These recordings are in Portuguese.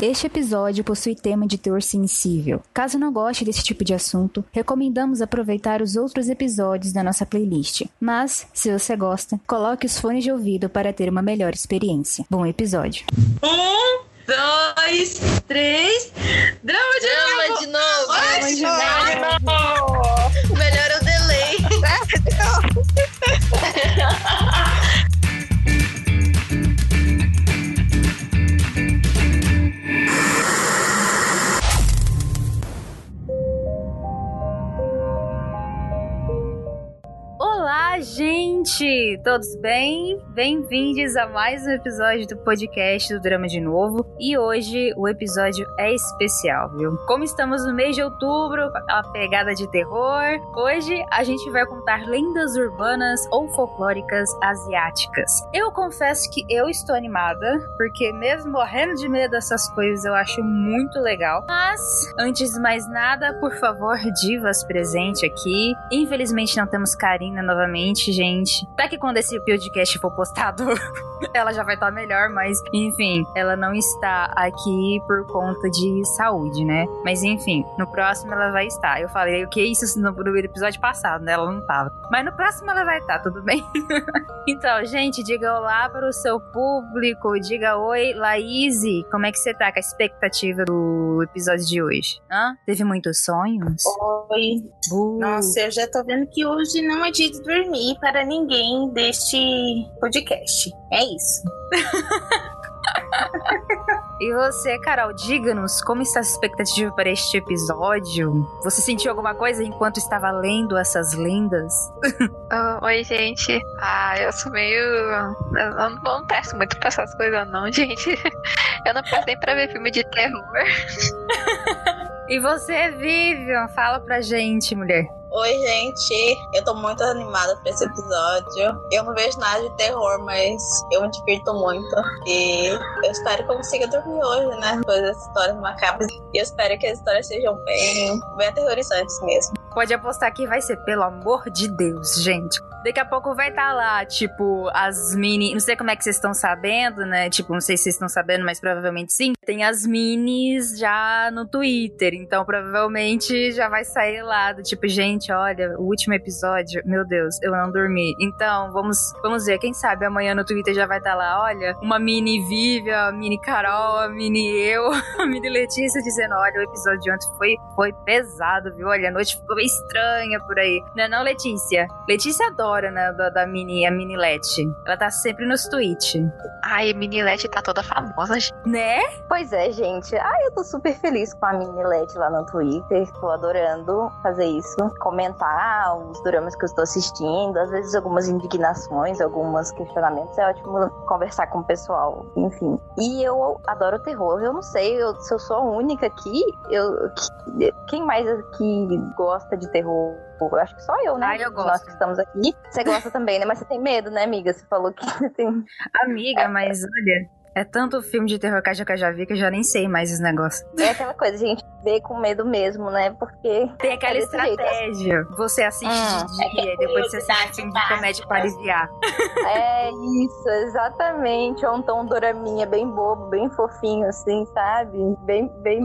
Este episódio possui tema de teor sensível. Caso não goste desse tipo de assunto, recomendamos aproveitar os outros episódios da nossa playlist. Mas, se você gosta, coloque os fones de ouvido para ter uma melhor experiência. Bom episódio. Um, dois, três. Drama de Drama novo! de novo. Drama de novo. Melhor é o delay. Olá, gente! Todos bem? Bem-vindos a mais um episódio do podcast do Drama de Novo. E hoje o episódio é especial, viu? Como estamos no mês de outubro, aquela pegada de terror, hoje a gente vai contar lendas urbanas ou folclóricas asiáticas. Eu confesso que eu estou animada, porque mesmo morrendo de medo dessas coisas, eu acho muito legal. Mas, antes de mais nada, por favor, divas presente aqui. Infelizmente não temos Karina novamente, gente. Até que quando esse podcast for postado, ela já vai estar melhor, mas enfim, ela não está aqui por conta de saúde, né? Mas enfim, no próximo ela vai estar. Eu falei o que isso no episódio passado, né? Ela não tava. Mas no próximo ela vai estar, tudo bem? então, gente, diga olá para o seu público. Diga oi, Laís. Como é que você tá com a expectativa do episódio de hoje? Hã? Teve muitos sonhos? Oi. Uh. Nossa, eu já tô vendo que hoje não é dia de dormir para ninguém deste podcast. É isso. E você, Carol, diga-nos como está a expectativa para este episódio? Você sentiu alguma coisa enquanto estava lendo essas lendas? Ah, oi, gente. Ah, eu sou meio. Eu não, não peço muito pra essas coisas, não, gente. Eu não peço nem pra ver filme de terror. E você, Vivian, fala pra gente, mulher. Oi, gente. Eu tô muito animada pra esse episódio. Eu não vejo nada de terror, mas eu me divirto muito. E eu espero que eu consiga dormir hoje, né? Depois das histórias macabras. E eu espero que as histórias sejam bem, bem aterrorizantes mesmo. Pode apostar que vai ser, pelo amor de Deus, gente. Daqui a pouco vai estar lá, tipo, as mini. Não sei como é que vocês estão sabendo, né? Tipo, não sei se vocês estão sabendo, mas provavelmente sim. Tem as minis já no Twitter. Então, provavelmente já vai sair lá do tipo, gente, olha, o último episódio, meu Deus, eu não dormi. Então, vamos, vamos ver. Quem sabe amanhã no Twitter já vai estar lá, olha, uma mini Vivian, a mini Carol, a mini eu, a mini Letícia dizendo: olha, o episódio de ontem foi, foi pesado, viu? Olha, a noite ficou estranha por aí. Não é não, Letícia? Letícia adora, né, da, da mini, a mini Leti. Ela tá sempre nos tweets. Ai, a Mini LED tá toda famosa, gente. Né? Pois é, gente. Ai, eu tô super feliz com a mini LED lá no Twitter. Tô adorando fazer isso. Comentar os dramas que eu estou assistindo. Às vezes algumas indignações, alguns questionamentos. É ótimo conversar com o pessoal. Enfim. E eu adoro terror. Eu não sei eu, se eu sou a única aqui. Eu, quem mais aqui gosta de terror? Eu acho que só eu, né? Ah, eu De Nós gosto. que estamos aqui. Você gosta também, né? Mas você tem medo, né, amiga? Você falou que tem. Amiga, mas olha, é tanto filme de terror que eu já- que eu já vi que eu já nem sei mais os negócios. É aquela coisa, a gente vê com medo mesmo, né? Porque. Tem aquela É desse jeito. estratégia. Você assiste Hum. de dia e depois você assiste filme de comédia para. É isso, exatamente. Então um doraminha bem bobo, bem fofinho, assim, sabe? Bem, bem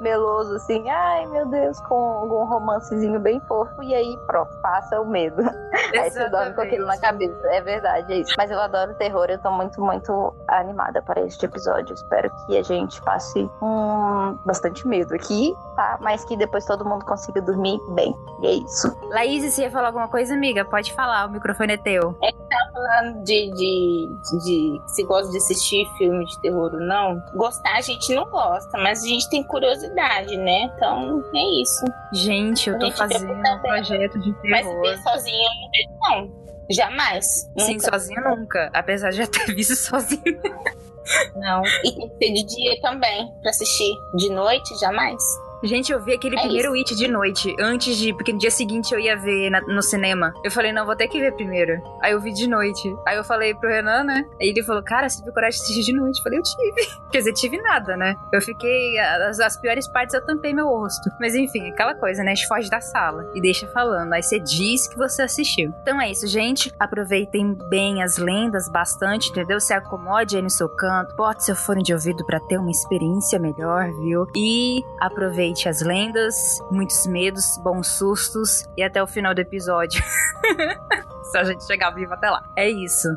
meloso, assim. Ai, meu Deus, com algum romancezinho bem fofo. E aí, pronto, passa o medo. Aí você dorme com aquilo na cabeça. É verdade, é isso. Mas eu adoro terror, eu tô muito, muito animada para este episódio. Espero que a gente passe um bastante medo aqui, tá? Mas que depois todo mundo consiga dormir bem. E é isso. Laís, você ia falar alguma coisa, amiga? Pode falar, o microfone é teu. Falando de, de, de se gosta de assistir filme de terror ou não, gostar a gente não gosta, mas a gente tem curiosidade, né? Então é isso. Gente, eu tô fazendo um projeto de Mas terror. ver sozinho, não. Jamais. Sim, Nunca. sozinho nunca. Apesar de já ter visto sozinho. Não. E tem que ser de dia também, pra assistir. De noite, jamais. Gente, eu vi aquele É primeiro It de noite, antes de. Porque no dia seguinte eu ia ver na- no cinema. Eu falei, não, vou ter que ver primeiro. Aí eu vi de noite. Aí eu falei pro Renan, né? Aí ele falou, cara, você teve coragem de assistir de noite? Eu falei, eu tive. Quer dizer, tive nada, né? Eu fiquei. As, as piores partes eu tampei meu rosto. Mas enfim, aquela coisa, né? A gente foge da sala e deixa falando. Aí você diz que você assistiu. Então é isso, gente. Aproveitem bem as lendas bastante, entendeu? Se acomode aí no seu canto, bote seu fone de ouvido pra ter uma experiência melhor, viu? E aproveite as lendas, muitos medos, bons sustos e até o final do episódio. Se a gente chegar vivo até lá. É isso.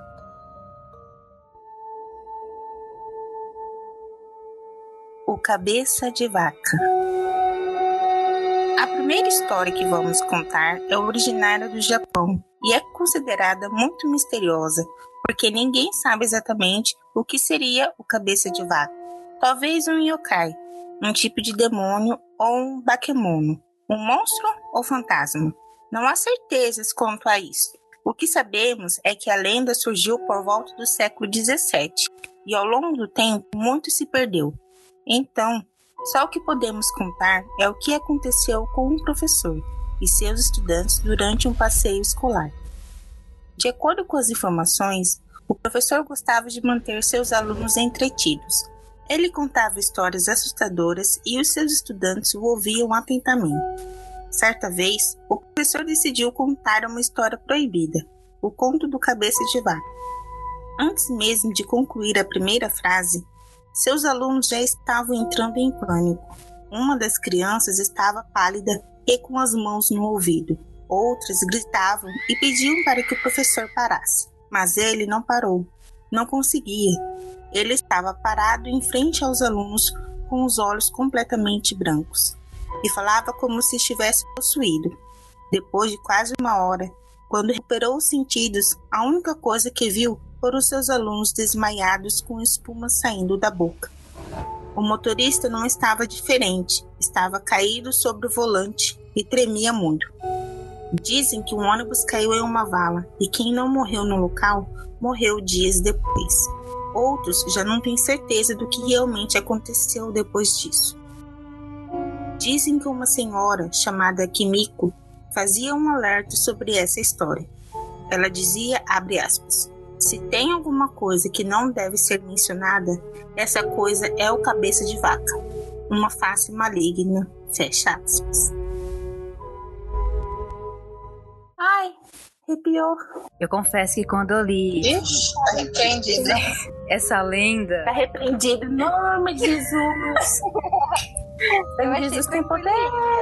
O Cabeça de Vaca. A primeira história que vamos contar é originária do Japão e é considerada muito misteriosa, porque ninguém sabe exatamente o que seria o cabeça de vaca. Talvez um yokai, um tipo de demônio ou um bakemono, um monstro ou fantasma. Não há certezas quanto a isso. O que sabemos é que a lenda surgiu por volta do século XVII e ao longo do tempo muito se perdeu. Então, só o que podemos contar é o que aconteceu com um professor e seus estudantes durante um passeio escolar. De acordo com as informações, o professor gostava de manter seus alunos entretidos. Ele contava histórias assustadoras e os seus estudantes o ouviam atentamente. Certa vez, o professor decidiu contar uma história proibida, o conto do cabeça de vaca. Antes mesmo de concluir a primeira frase, seus alunos já estavam entrando em pânico. Uma das crianças estava pálida e com as mãos no ouvido. Outras gritavam e pediam para que o professor parasse. Mas ele não parou. Não conseguia. Ele estava parado em frente aos alunos com os olhos completamente brancos e falava como se estivesse possuído. Depois de quase uma hora, quando recuperou os sentidos, a única coisa que viu foram seus alunos desmaiados com espuma saindo da boca. O motorista não estava diferente, estava caído sobre o volante e tremia muito. Dizem que um ônibus caiu em uma vala e quem não morreu no local morreu dias depois. Outros já não têm certeza do que realmente aconteceu depois disso. Dizem que uma senhora chamada Kimiko fazia um alerta sobre essa história. Ela dizia, abre aspas, se tem alguma coisa que não deve ser mencionada, essa coisa é o cabeça de vaca, uma face maligna, fecha aspas. Ai, arrepiou. Eu confesso que quando eu li Ixi, arrependido. essa lenda. Tá repreendido em nome de Jesus. Jesus tem poder,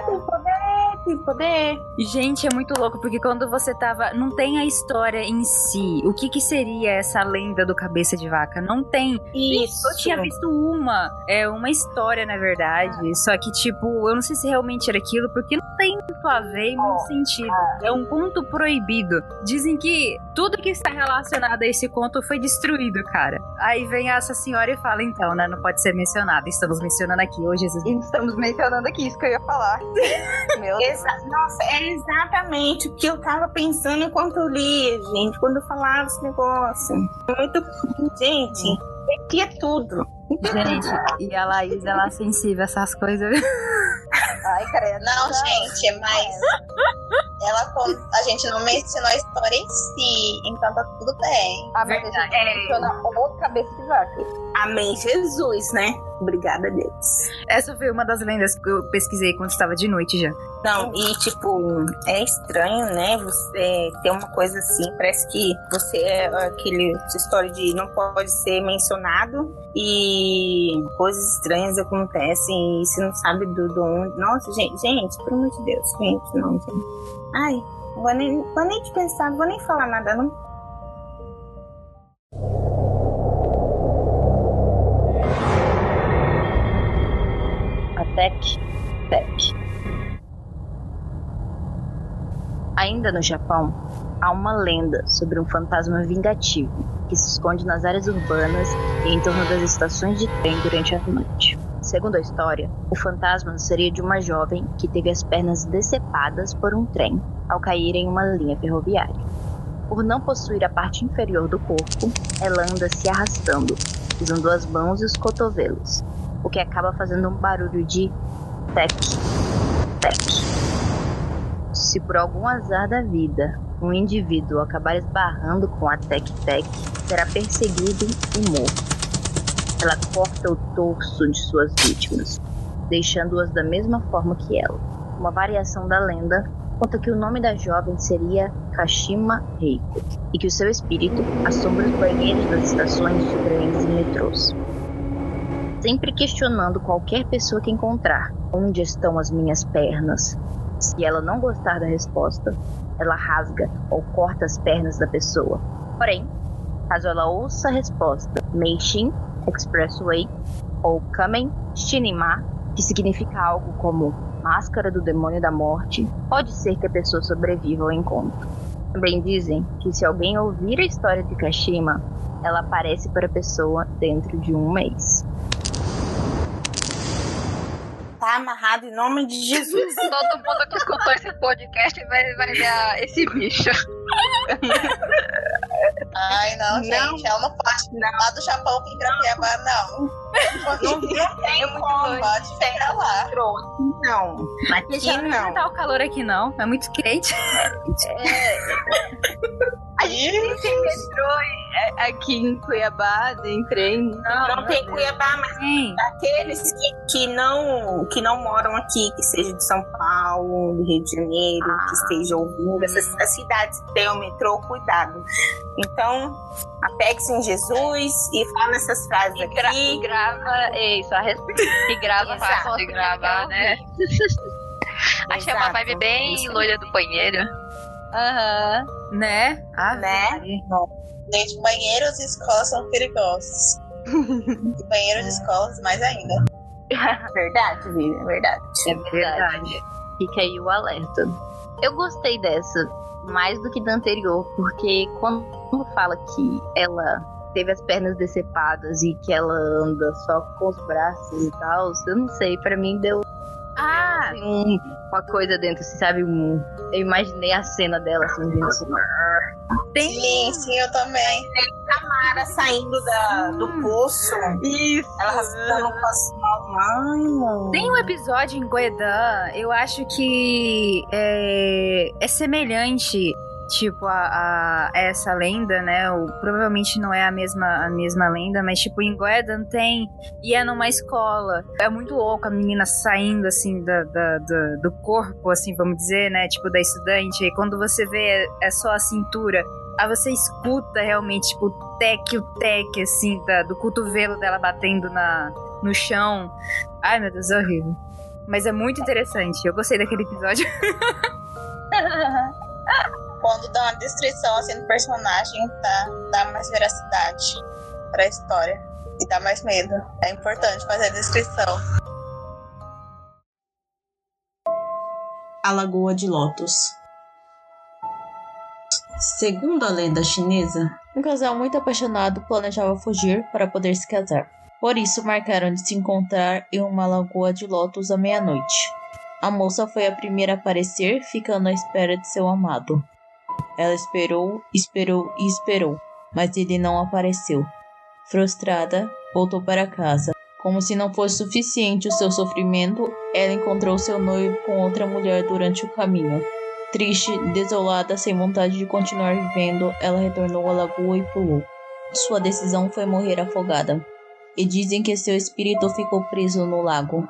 tem poder, tem poder. Gente, é muito louco, porque quando você tava. Não tem a história em si. O que que seria essa lenda do cabeça de vaca? Não tem. Isso. Eu tinha visto uma. É uma história, na verdade. Só que, tipo, eu não sei se realmente era aquilo, porque não tem muito a ver e muito sentido. É um conto proibido. Dizem que tudo que está relacionado a esse conto foi destruído, cara. Aí vem essa senhora e fala, então, né? Não pode ser mencionado. Estamos mencionando aqui, ô Jesus. Estamos mencionando aqui isso que eu ia falar. Meu Deus. Exa- Nossa, é exatamente o que eu tava pensando enquanto eu lia, gente, quando eu falava esse negócio. Muito. Gente, arrepia tudo. Gente, e a Laís, ela é sensível a essas coisas. Ai, credo. Não, gente, mas ela a gente não mencionou a história em si, então tá tudo bem. Ah, mas a gente É. menciona o cabeça de vaca. Amém, Jesus, né? Obrigada a Deus. Essa foi uma das lendas que eu pesquisei quando estava de noite já. Não, e tipo, é estranho, né? Você ter uma coisa assim, parece que você é aquele história de não pode ser mencionado e coisas estranhas acontecem e você não sabe do, do onde. Nossa, gente, gente, pelo amor de Deus, gente, não, gente. Ai, não vou nem, vou nem te pensar, não vou nem falar nada, não. Attack Tech. Ainda no Japão, há uma lenda sobre um fantasma vingativo que se esconde nas áreas urbanas e em torno das estações de trem durante a noite. Segundo a história, o fantasma seria de uma jovem que teve as pernas decepadas por um trem ao cair em uma linha ferroviária. Por não possuir a parte inferior do corpo, ela anda se arrastando, usando as mãos e os cotovelos, o que acaba fazendo um barulho de Tec, tec. Se por algum azar da vida um indivíduo acabar esbarrando com a Tec Tec, será perseguido e morto. Ela corta o torso de suas vítimas, deixando-as da mesma forma que ela. Uma variação da lenda conta que o nome da jovem seria Kashima Reiko e que o seu espírito assombra os banheiros das estações de trens e metrôs. Sempre questionando qualquer pessoa que encontrar onde estão as minhas pernas. Se ela não gostar da resposta, ela rasga ou corta as pernas da pessoa. Porém, caso ela ouça a resposta Meishin Expressway ou Kamen Shinima, que significa algo como Máscara do Demônio da Morte, pode ser que a pessoa sobreviva ao encontro. Também dizem que se alguém ouvir a história de Kashima, ela aparece para a pessoa dentro de um mês. Tá amarrado em nome de Jesus. Todo mundo que escutou esse podcast vai, vai ver esse bicho. Ai, não, gente. Não. Ela não pode lá do Japão vir pra Cuiabá, não. Não, não tem É muito como. Pode ficar lá. Não, aqui não não. tá o calor aqui, não. É muito quente. E entrou é, aqui em Cuiabá, entrei. Não tem Cuiabá, mas Sim. aqueles que, que, não, que não moram aqui, que seja de São Paulo, do Rio de Janeiro, que estejam ouvindo, essas as cidades que têm o metrô, cuidado. Então, apegue-se em Jesus e fala essas frases E, gra aqui. e grava é isso, a respeito. E grava a foto de gravar, né? Achei uma vibe bem loira do banheiro. Aham. Né? Ah, Né? Gente, banheiros e escolas são perigosos. E banheiros e escolas mais ainda. Verdade, Vivi, verdade. É verdade. Fica aí o alerta. Eu gostei dessa mais do que da anterior, porque quando fala que ela teve as pernas decepadas e que ela anda só com os braços e tal, eu não sei, pra mim deu Ah, um- uma coisa dentro, assim, sabe? Um, eu imaginei a cena dela assim, vindo assim. tem. Sim, sim, eu também. Mara saindo da, do poço, Isso! ela raspando mano. Tem um episódio em Goedan, eu acho que é, é semelhante, tipo, a, a essa lenda, né? O, provavelmente não é a mesma, a mesma lenda, mas, tipo, em Goedan tem. E é numa escola. É muito louco a menina saindo, assim, da, da- da- do corpo, assim, vamos dizer, né? Tipo, da estudante. E quando você vê, é só a cintura. Aí você escuta realmente, tipo, o tec, o tec, assim, da- do cotovelo dela batendo na, no chão. Ai, meu Deus, é horrível. Mas é muito interessante. Eu gostei daquele episódio. Quando dá uma descrição assim do personagem, tá, dá mais veracidade pra história. E dá mais medo. É importante fazer a descrição. A Lagoa de Lótus. Segundo a lenda chinesa, um casal muito apaixonado planejava fugir para poder se casar. Por isso, marcaram de se encontrar em uma lagoa de lótus à meia-noite. A moça foi a primeira a aparecer, ficando à espera de seu amado. Ela esperou, esperou e esperou, mas ele não apareceu. Frustrada, voltou para casa. Como se não fosse suficiente o seu sofrimento, ela encontrou seu noivo com outra mulher durante o caminho. Triste, desolada, sem vontade de continuar vivendo, ela retornou à lagoa e pulou. Sua decisão foi morrer afogada. E dizem que seu espírito ficou preso no lago.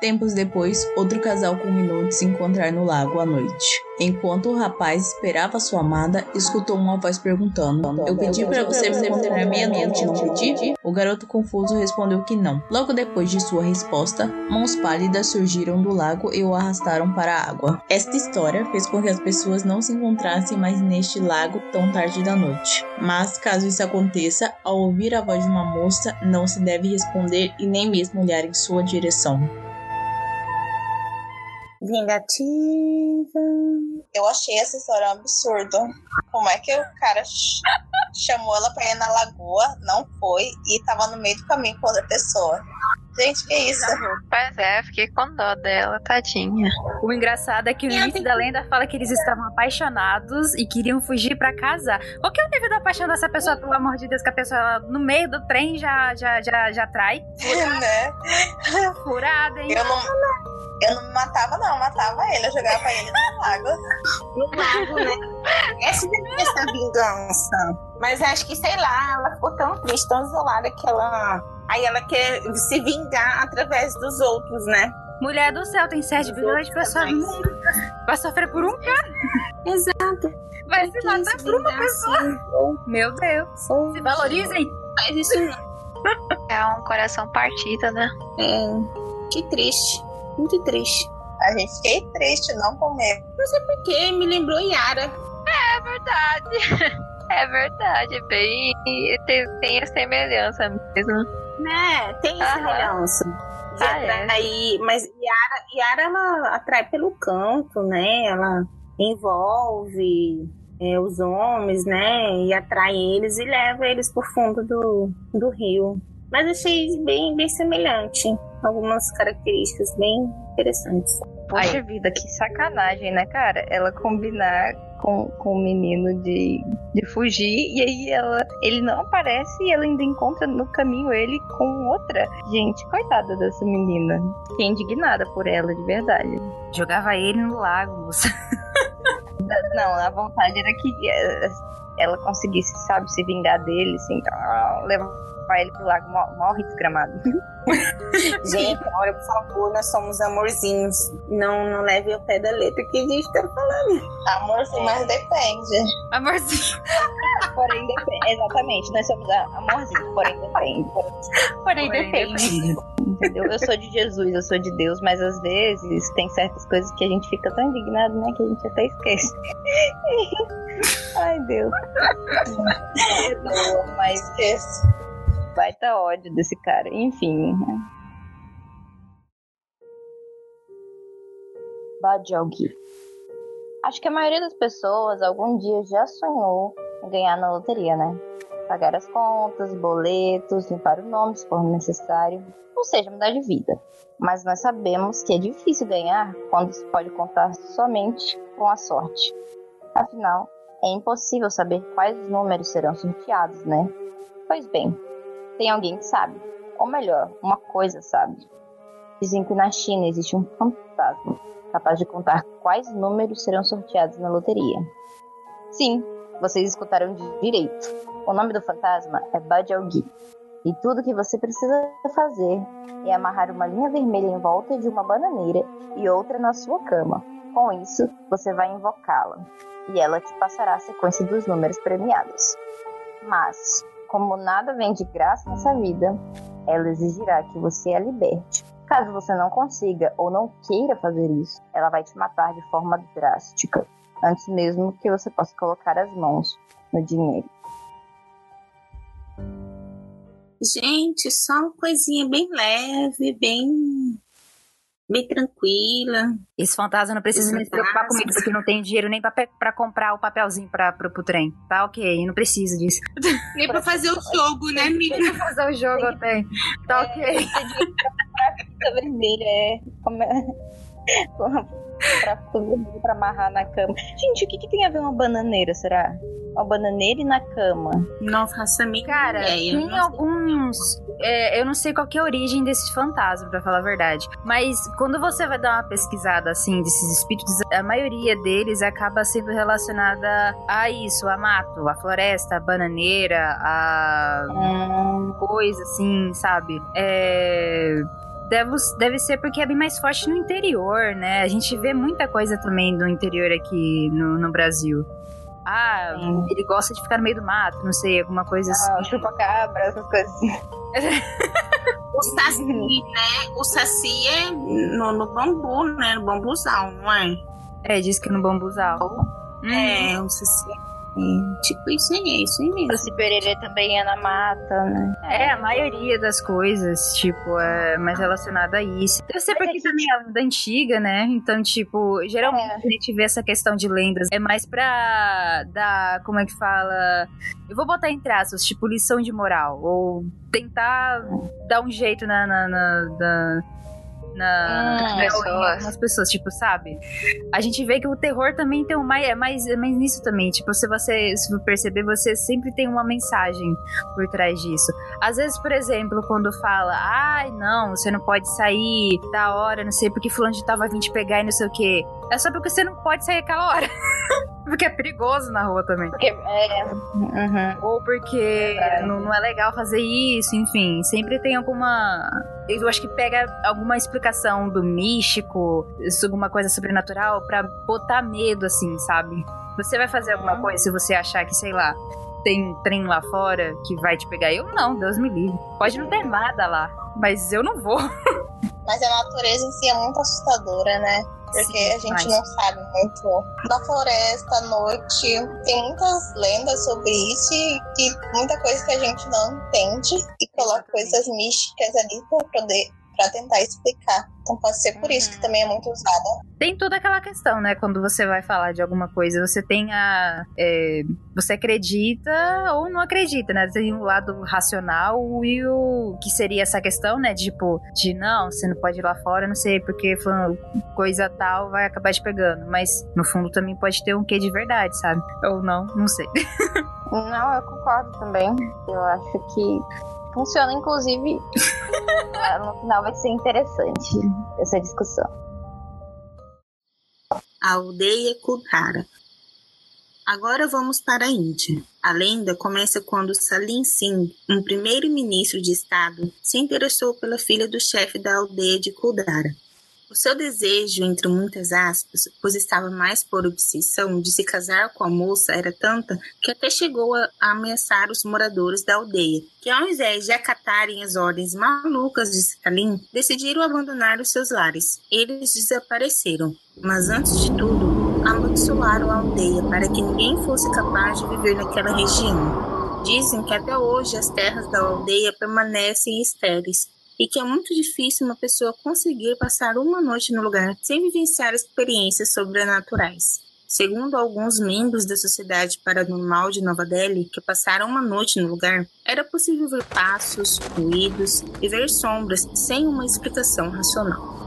Tempos depois, outro casal combinou de se encontrar no lago à noite. Enquanto o rapaz esperava sua amada, escutou uma voz perguntando: Eu pedi para você me encontrar meia-noite, não pedi? O garoto confuso respondeu que não. Logo depois de sua resposta, mãos pálidas surgiram do lago e o arrastaram para a água. Esta história fez com que as pessoas não se encontrassem mais neste lago tão tarde da noite. Mas, caso isso aconteça, ao ouvir a voz de uma moça, não se deve responder e nem mesmo olhar em sua direção. Vingativa. Eu achei essa história um absurdo. Como é que o cara ch- chamou ela pra ir na lagoa, não foi, e tava no meio do caminho com outra pessoa? Gente, que isso? Pois é, fiquei com dó dela, tadinha. O engraçado é que Eu início da lenda fala que eles estavam apaixonados e queriam fugir pra casar. Qual que é o nível da paixão dessa pessoa, pelo amor de Deus, que a pessoa ela, no meio do trem já, já, já, já trai? né? Furada, hein? Eu não, Eu não matava, não, eu matava ele, eu jogava ele no lago. No lago, né? Essa ser essa vingança. Mas acho que, sei lá, ela ficou tão triste, tão isolada que ela. Aí ela quer se vingar através dos outros, né? Mulher do céu, tem 7 bilhões de pessoas no mundo. Vai sofrer por um cara. Exato. Vai se matar por uma pessoa. assim, Meu Deus. ou- Se valorizem. Faz isso não. É um coração partido, né? É. Que triste. Muito triste. A gente fiquei triste, não comer. Porque me lembrou Yara. É verdade. É verdade, é bem. Tem, tem a semelhança mesmo. Né? Tem Aham. semelhança. Ah, é. atrair, mas Yara, Yara ela atrai pelo canto, né? Ela envolve é, os homens, né? E atrai eles e leva eles pro fundo do, do rio. Mas achei bem, bem semelhante. Algumas características bem interessantes. Poxa vida, que sacanagem, né, cara? Ela combinar com, com o menino de, de fugir e aí ela, ele não aparece e ela ainda encontra no caminho ele com outra. Gente, coitada dessa menina. Fiquei indignada por ela, de verdade. Jogava ele no lago, moça. Não, a vontade era que eh, ela conseguisse, sabe, se vingar dele, assim, tá, levar ele pro lago, mor- morre desgramado. Gente, olha, por favor, nós somos amorzinhos. Não, não leve ao pé da letra que a gente tá falando. Amorzinho, mas depende. Amorzinho. Porém, depende. Exatamente, nós somos a- amorzinho, porém depende. Porém, Porém, depende. Entendeu? Eu sou de Jesus, eu sou de Deus, mas às vezes tem certas coisas que a gente fica tão indignado, né, que a gente até esquece. Ai, Deus. Perdoa, mas Esqueço. baita ódio desse cara. Enfim. né? Bajogi. Acho que a maioria das pessoas algum dia já sonhou em ganhar na loteria, né? Pagar as contas, boletos, limpar o nome se for necessário, ou seja, mudar de vida. Mas nós sabemos que é difícil ganhar quando se pode contar somente com a sorte. Afinal, é impossível saber quais números serão sorteados, né? Pois bem, tem alguém que sabe. Ou melhor, uma coisa sabe. Dizem que na China existe um fantasma capaz de contar quais números serão sorteados na loteria. Sim, vocês escutaram direito. O nome do fantasma é Bajiaogi. E tudo que você precisa fazer é amarrar uma linha vermelha em volta de uma bananeira e outra na sua cama. Com isso, você vai invocá-la e ela te passará a sequência dos números premiados. Mas, como nada vem de graça nessa vida, ela exigirá que você a liberte. Caso você não consiga ou não queira fazer isso, ela vai te matar de forma drástica, antes mesmo que você possa colocar as mãos no dinheiro. Gente, só uma coisinha bem leve, bem. Bem tranquila. Esse fantasma não precisa nem se preocupar comigo, porque não tem dinheiro nem pra comprar o papelzinho pra, pro, pro trem. Tá ok, não preciso disso. Nem pra fazer o jogo, né, amiga? Pra fazer o jogo eu tenho. Tá ok. Fita vermelha é. Como é? pra pra amarrar na cama. Gente, o que, que tem a ver uma bananeira, será? Uma bananeira e na cama. Não faço a mínima Cara, ideia. tem alguns. é, eu não sei qual que é a origem desse fantasma, pra falar a verdade. Mas quando você vai dar uma pesquisada assim desses espíritos, a maioria deles acaba sendo relacionada a isso, a mato, a floresta, a bananeira, a Hum, coisa assim, sabe? É. Deve, deve ser porque é bem mais forte no interior, né? A gente vê muita coisa também no interior aqui no, no Brasil. Ah, Sim. ele gosta de ficar no meio do mato, não sei, alguma coisa assim. ah, chupa-cabra, essas coisas assim. O saci, né? O saci é no, no bambu, né? No bambuzal, não é? É, diz que é no bambuzal. Hum. É, o saci é. Tipo, isso aí, é isso aí mesmo. Esse pererê também é na mata, né? É, a maioria das coisas, tipo, é mais relacionada a isso. Deve ser porque também é lenda antiga, né? Então, tipo, geralmente É. a gente vê essa questão de lendas. É mais pra dar, como é que fala? Eu vou botar em traços, tipo, lição de moral. Ou tentar dar um jeito na, na, na- na- na, Hum, em pessoas. algumas pessoas, tipo, sabe? A gente vê que o terror também tem um mais, é mais, é mais nisso também. Tipo, se você se perceber, você sempre tem uma mensagem por trás disso. Às vezes, por exemplo, quando fala, ai, não, você não pode sair da hora, não sei, porque fulano de tal vai vir te pegar e não sei o quê. É só porque você não pode sair aquela hora. porque é perigoso na rua também. Porque, é, uhum. Ou porque Verdade. não, não é legal fazer isso, enfim. Sempre tem alguma. Eu acho que pega alguma explicação do místico, alguma coisa sobrenatural, pra botar medo, assim, sabe? Você vai fazer alguma Uhum. coisa se você achar que, sei lá, tem um trem lá fora que vai te pegar. Eu não, Deus me livre. Pode não ter nada lá, mas eu não vou. Mas a natureza em si é muito assustadora, né? Porque Sim, a gente demais. não sabe muito da floresta à noite. Tem muitas lendas sobre isso e que muita coisa que a gente não entende e coloca Exatamente. coisas místicas ali pra poder para tentar explicar. Então pode ser por isso Uhum. que também é muito usada. Tem toda aquela questão, né? Quando você vai falar de alguma coisa, você tem a. é, você acredita ou não acredita, né? Tem o lado racional e o. que seria essa questão, né? De, tipo, de não, você não pode ir lá fora, não sei, porque coisa tal vai acabar te pegando. Mas no fundo também pode ter um quê de verdade, sabe? Ou não, não sei. Não, eu concordo também. Eu acho que funciona, inclusive. ah, no final vai ser interessante essa discussão. a aldeia Kudara. Agora vamos para a Índia. A lenda começa quando Salim Singh, um primeiro-ministro de estado, se interessou pela filha do chefe da aldeia de Kudara. O seu desejo, entre muitas aspas, pois estava mais por obsessão de se casar com a moça, era tanta que até chegou a ameaçar os moradores da aldeia, que ao invés de acatarem as ordens malucas de Salim, decidiram abandonar os seus lares. Eles desapareceram, mas antes de tudo, amaldiçoaram a aldeia para que ninguém fosse capaz de viver naquela região. Dizem que até hoje as terras da aldeia permanecem estéreis e que é muito difícil uma pessoa conseguir passar uma noite no lugar sem vivenciar experiências sobrenaturais. Segundo alguns membros da Sociedade Paranormal de Nova Delhi que passaram uma noite no lugar, era possível ver passos, ruídos e ver sombras sem uma explicação racional.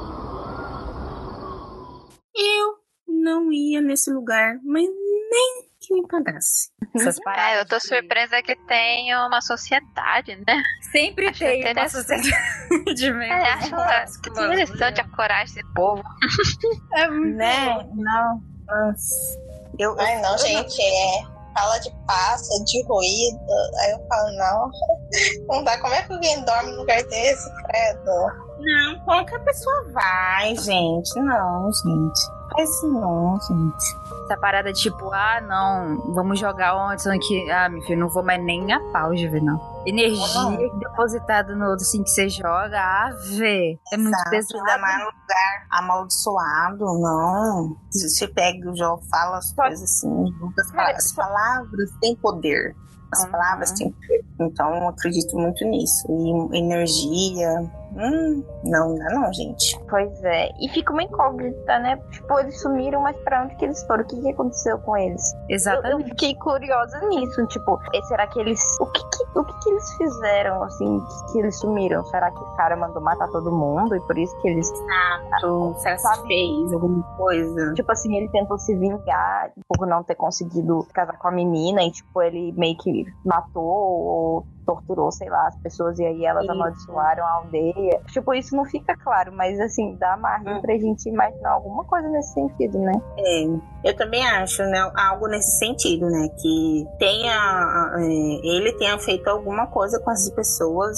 Eu não ia nesse lugar, mas nem que me pagasse. Essas É, eu tô surpresa que tem uma sociedade, né? Sempre Acho tem uma sociedade de É, membros acho que interessante a coragem desse povo. É muito Né? Não. Nossa. Eu, Ai não, eu gente, é. Fala de passa, de ruído. Aí eu falo, não. Não dá. Como é que alguém dorme num lugar desse, credo? Não, qualquer pessoa vai, gente. Não, gente. Faz isso não, gente. Essa parada tipo, ah, não, vamos jogar onde? Só que, ah, meu filho, não vou mais nem a pau, não. Energia depositada no outro, assim, que você joga, ave, é muito Exato, Ainda pesado. mais no lugar amaldiçoado, não. Você pega o jogo, fala as coisas assim, as, pa- as palavras têm poder. As Uhum. palavras têm poder. Então eu acredito muito nisso. E energia. Hum, não dá não, gente. Pois é. E fica uma incógnita, né? Tipo, eles sumiram, mas pra onde que eles foram? O que, que aconteceu com eles? Eu, eu Exatamente. fiquei curiosa nisso. Tipo, será que eles. O que que, o que, que eles fizeram, assim, que eles sumiram? Será que o cara mandou matar todo mundo e por isso que eles. Tu, se ela se Sabe? fez alguma coisa. Tipo assim, ele tentou se vingar por não ter conseguido casar com a menina e, tipo, ele meio que matou ou torturou, sei lá, as pessoas e aí elas Isso. amaldiçoaram a aldeia. Tipo, isso não fica claro, mas assim, dá margem Hum. pra gente imaginar alguma coisa nesse sentido, né? É, eu também acho, né? Algo nesse sentido, né? Que tenha. é, ele tenha feito alguma coisa com as pessoas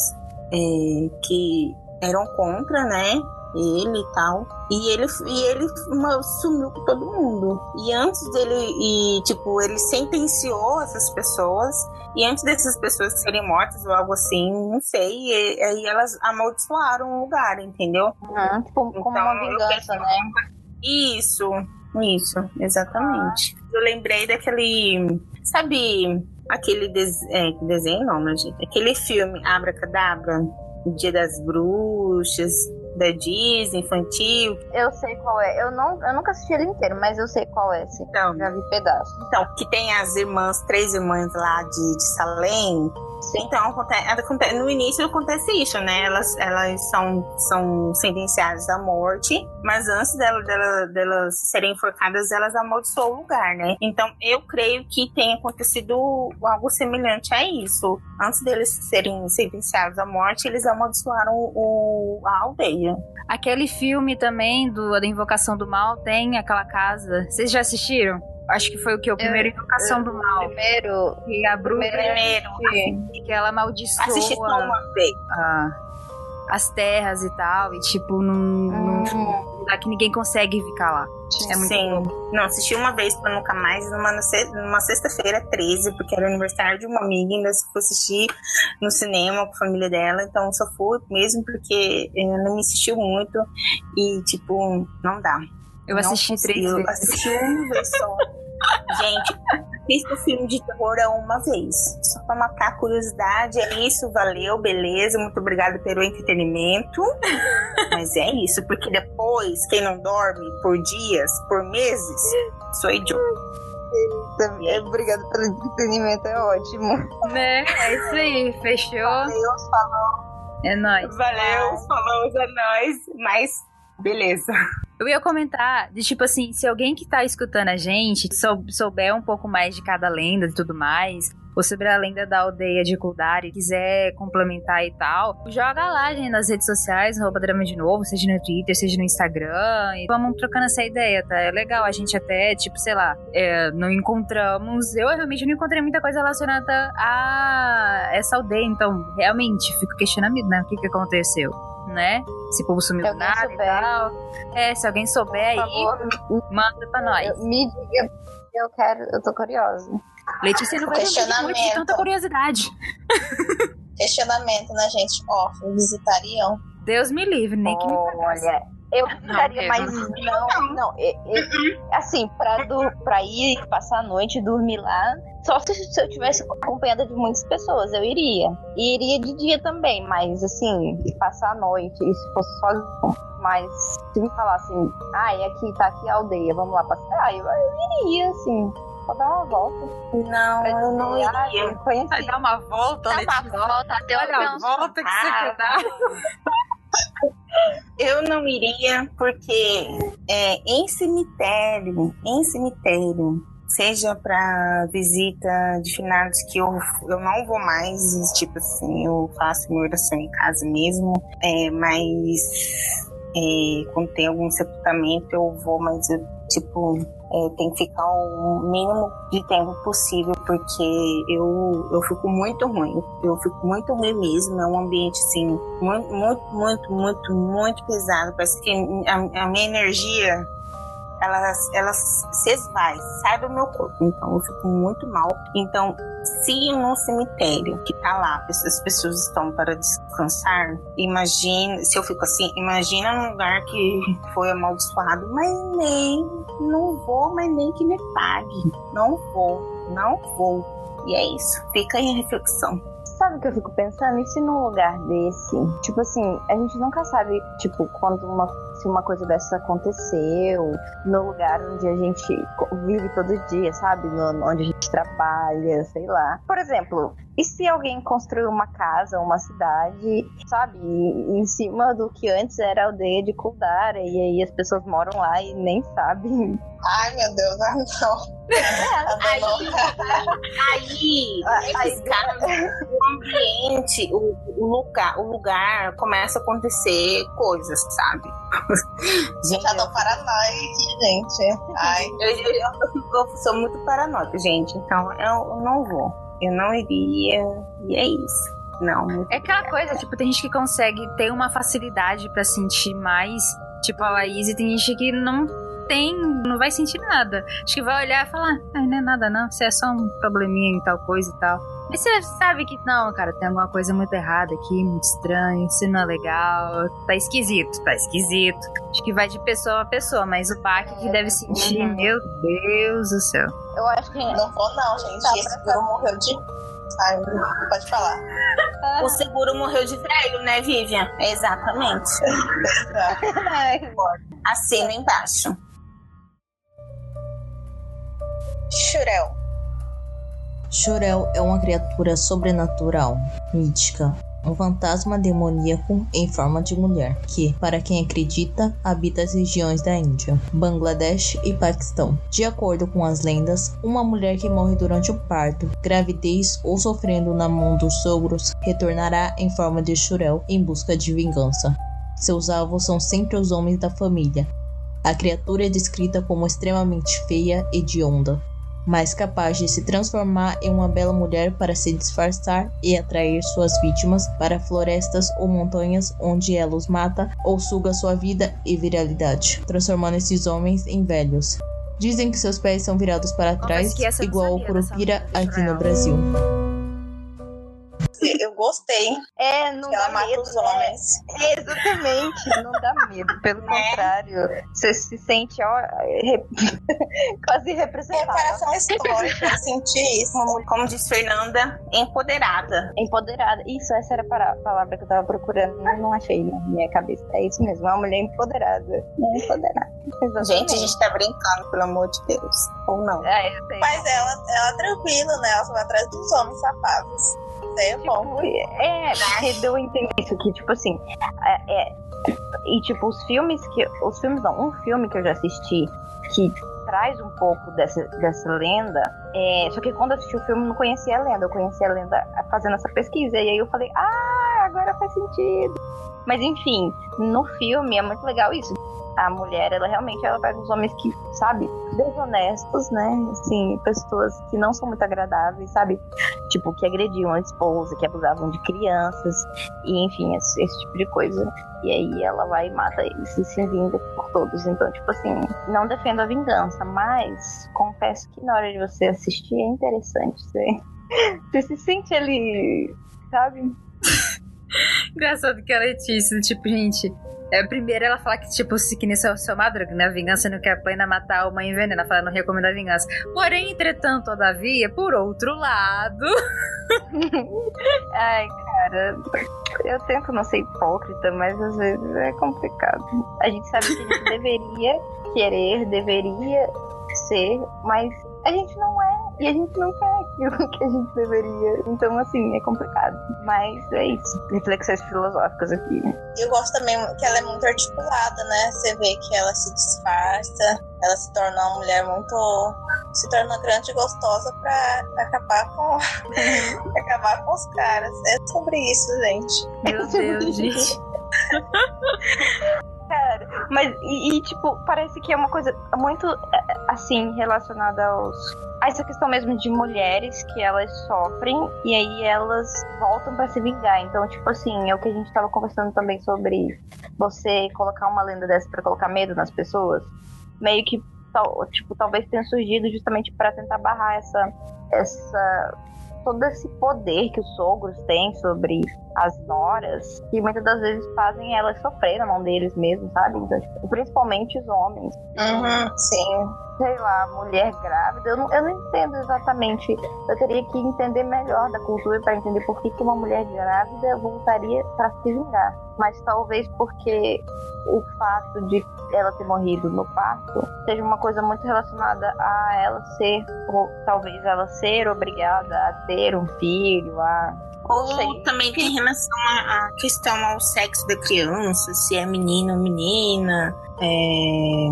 é, que eram contra, né? Ele e tal. E ele, e ele uma- sumiu com todo mundo. E antes dele. E, tipo, ele sentenciou essas pessoas. E antes dessas pessoas serem mortas ou algo assim, não sei. E, aí elas amaldiçoaram o lugar, entendeu? Uhum, Tipo, como Então, uma eu vingança, né? Isso, isso, exatamente. Eu lembrei daquele. Sabe aquele des- é, desenho, não, né, gente? Aquele filme Abracadabra, Dia das Bruxas, da Disney, infantil. Eu sei qual é. Eu, não, eu nunca assisti ele inteiro, mas eu sei qual é, sim. Então, Já vi pedaços. então, que tem as irmãs, três irmãs lá de, de Salem, Então, acontece, acontece- no início acontece isso, né? Elas, elas são, são sentenciadas à morte, mas antes dela, dela- delas serem enforcadas, elas amaldiçoam o lugar, né? Então, eu creio que tenha acontecido algo semelhante a isso. Antes deles serem sentenciados à morte, eles amaldiçoaram o, a aldeia. Aquele filme também do da Invocação do Mal tem aquela casa. Vocês já assistiram? Acho que foi o que? O primeiro Invocação do Mal. Primeiro, Que a bruxa Primeiro, que ela amaldiçoa assisti só uma vez. a- as terras e tal. E tipo, não, hum, lugar que ninguém consegue ficar lá. É muito Sim. bom. Não, assisti uma vez pra nunca mais, numa, numa sexta-feira 13, porque era aniversário de uma amiga, ainda fui assistir no cinema com a família dela, então só fui mesmo porque ela não me insistiu muito e, tipo, não dá. Eu Não assisti três vezes. assisti uma vez só. Gente, assista filme de terror é uma vez. Só pra matar a curiosidade. É isso, valeu, beleza. Muito obrigada pelo entretenimento. Mas é isso, porque depois, quem não dorme por dias, por meses, sou eu. também, obrigada pelo entretenimento, é ótimo. Né? É isso aí. Fechou. Deus falou. É nóis. Valeu, falou a nós. Mas, beleza. Eu ia comentar de tipo assim, se alguém que tá escutando a gente sou- souber um pouco mais de cada lenda e tudo mais, ou sobre a lenda da aldeia de Kuldari, quiser complementar e tal, joga lá, gente, nas redes sociais, arroba drama de novo, seja no Twitter, seja no Instagram, e vamos trocando essa ideia, tá? É legal, a gente até, tipo, sei lá, é, não encontramos, eu realmente não encontrei muita coisa relacionada a essa aldeia, então, realmente, fico questionando, né, o que que aconteceu, né? Esse povo sumiu Se do nada e souber. tal. É, se alguém souber aí, manda pra nós. me diga. Eu quero, eu tô curiosa. Letícia não vai dormir de tanta curiosidade. Questionamento, né, gente? Ó, visitariam. Deus me livre, nem que me. Olha, eu Não, ficaria, eu mas não, não. e- e- assim, pra, du- pra ir passar a noite e dormir lá, só se, se eu tivesse acompanhada de muitas pessoas, eu iria. E iria de dia também, mas assim, passar a noite, e se fosse sozinho. Mas se me falassem, ah, aqui, tá aqui a aldeia, vamos lá passear, eu, eu iria, assim, só dar uma volta. Não, eu não ah, iria. eu conheci. Vai dar uma volta, Dá uma volta, deu Olha a volta que você quer dar. Eu não iria porque é, em cemitério, em cemitério, seja para visita de finados que eu, eu não vou mais, tipo assim, eu faço minha oração em casa mesmo, é, mas é, quando tem algum sepultamento eu vou, mas eu, tipo, é, tem que ficar o mínimo de tempo possível, porque eu, eu fico muito ruim. Eu fico muito ruim mesmo. É um ambiente, assim, muito, muito, muito, muito, muito pesado. Parece que a, a minha energia. Ela, ela se esvai, sai do meu corpo. Então eu fico muito mal. Então, se num cemitério que tá lá, as pessoas estão para descansar, imagina, se eu fico assim, imagina num lugar que foi amaldiçoado, mas nem, não vou, mas nem que me pague. Não vou, não vou. E é isso, fica a reflexão. Sabe o que eu fico pensando? E se num lugar desse, tipo assim, a gente nunca sabe, tipo, quando uma, se uma coisa dessa aconteceu, no lugar onde a gente vive todo dia, sabe? No, onde a gente trabalha, sei lá. Por exemplo, e se alguém construiu uma casa, uma cidade, sabe? Em cima do que antes era a aldeia de Kuldara, e aí as pessoas moram lá e nem sabem. Ai, meu Deus, ah, não. Aí, aí, Aí- esses caras, o ambiente, o, o lugar, o lugar começa a acontecer coisas, sabe? Gente, Já tô paranoica aqui, gente. Ai, eu, eu, eu sou muito paranoica, gente. Então eu, eu não vou. Eu não iria. E é isso. Não, muito É aquela coisa, tipo, tem gente que consegue ter uma facilidade pra sentir mais, tipo a Laís, e tem gente que não tem, não vai sentir nada. Acho que vai olhar e falar, ah, não é nada não, isso é só um probleminha em tal coisa e tal. Mas você sabe que não, cara, tem alguma coisa muito errada aqui, muito estranho, isso não é legal, tá esquisito, tá esquisito. Acho que vai de pessoa a pessoa, mas o baque que deve sentir, Uhum. meu Deus do céu. Eu acho que. não vou não, gente. Tá, Esse seguro morreu de... Ai, pode falar. O seguro morreu de velho, né, Vivian? Exatamente. Assina embaixo. Churel. Chorel é uma criatura sobrenatural, mítica, um fantasma demoníaco em forma de mulher, que, para quem acredita, habita as regiões da Índia, Bangladesh e Paquistão. De acordo com as lendas, uma mulher que morre durante o parto, gravidez ou sofrendo na mão dos sogros retornará em forma de churel em busca de vingança. Seus alvos são sempre os homens da família. A criatura é descrita como extremamente feia e hedionda, mas capaz de se transformar em uma bela mulher para se disfarçar e atrair suas vítimas para florestas ou montanhas onde ela os mata ou suga sua vida e viralidade, transformando esses homens em velhos. Dizem que seus pés são virados para trás, igual o Curupira aqui no Brasil gostei. É, não que dá ela mata medo, os né? homens. É, exatamente, não dá medo. Pelo Né? contrário, você se sente ó, re- quase representado. Reparação histórica, eu senti isso. Como, como diz Fernanda, empoderada. Empoderada. Isso, essa era a palavra que eu tava procurando. Não, não achei na minha cabeça. É isso mesmo, uma mulher empoderada. É empoderada. Exatamente. Gente, a gente tá brincando, pelo amor de Deus. Ou não? É. Mas ela, ela tranquila, né? Ela só vai atrás dos homens safados. É bom. Tipo, é, porque deu a entender isso que, tipo assim, é, é- e tipo, os filmes que. Os filmes não, um filme que eu já assisti que traz um pouco dessa, dessa lenda. É, só que quando eu assisti o filme eu não conhecia a lenda, eu conhecia a lenda fazendo essa pesquisa. E aí eu falei, ah, agora faz sentido. Mas enfim, no filme é muito legal isso. A mulher, ela realmente ela pega os homens que, sabe, desonestos, né? Assim, pessoas que não são muito agradáveis, sabe? Tipo, que agrediam a esposa, que abusavam de crianças, e enfim, esse, esse tipo de coisa. E aí ela vai e mata eles e se vinga por todos. Então, tipo assim, não defendo a vingança, mas confesso que na hora de você assistir é interessante. Você, você se sente ali, sabe? Engraçado que a Letícia, tipo, gente. É, primeiro ela fala que, tipo, se que nem seu, seu madruga, né? A vingança não quer pena matar uma envenena. Ela fala, não recomenda a vingança. Porém, entretanto, todavia, por outro lado. Ai, cara, eu tento não ser hipócrita, mas às vezes é complicado. A gente sabe que a gente deveria querer, deveria ser, mas a gente não é e a gente não quer aquilo que a gente deveria. Então, assim, é complicado. Mas é isso. Reflexões filosóficas aqui. Eu gosto também que ela é muito articulada, né? Você vê que ela se disfarça, ela se torna uma mulher muito. se torna grande e gostosa pra acabar com. acabar com os caras. É sobre isso, gente. Meu Deus, gente. Mas e, e, tipo, parece que é uma coisa muito é, assim relacionada aos a essa questão mesmo de mulheres que elas sofrem e aí elas voltam pra se vingar. Então, tipo assim, é o que a gente tava conversando também sobre você colocar uma lenda dessa pra colocar medo nas pessoas. Meio que tipo, talvez tenha surgido justamente pra tentar barrar essa essa todo esse poder que os sogros têm sobre as noras, que muitas das vezes fazem elas sofrer na mão deles mesmo, sabe? Então, tipo, principalmente os homens. Uhum, sim. Sei lá, mulher grávida, eu não, eu não entendo exatamente. Eu teria que entender melhor da cultura para entender por que, que uma mulher grávida voltaria para se vingar. Mas talvez porque o fato de ela ter morrido no parto seja uma coisa muito relacionada a ela ser, ou talvez ela ser obrigada a ter um filho, a Ou sei. também tem relação à, questão ao sexo da criança, se é menino ou menina. É,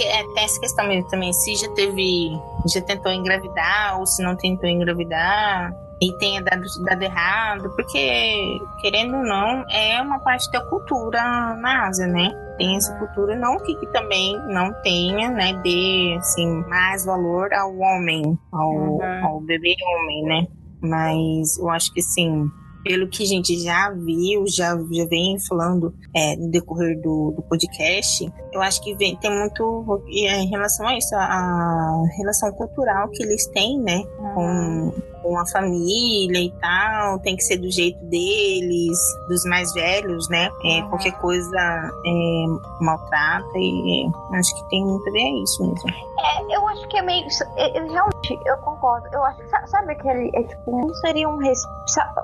é, tem essa questão mesmo também, se já teve, já tentou engravidar ou se não tentou engravidar e tenha dado, dado errado, porque, querendo ou não, é uma parte da cultura na Ásia, né? Tem essa cultura, não que, que também não tenha, né, dê, assim, mais valor ao homem, ao, Uhum. ao bebê homem, né? Mas eu acho que sim, pelo que a gente já viu, já, já vem falando é, no decorrer do, do podcast, eu acho que vem, tem muito é, em relação a isso, a, a relação cultural que eles têm, né? Com, com a família e tal, tem que ser do jeito deles, dos mais velhos, né? É, Uhum. Qualquer coisa é, maltrata e é, acho que tem muito a ver isso mesmo. É, eu acho que é meio. é, é, realmente, eu concordo. Eu acho que, sa- sabe aquele. É tipo, não seria um res-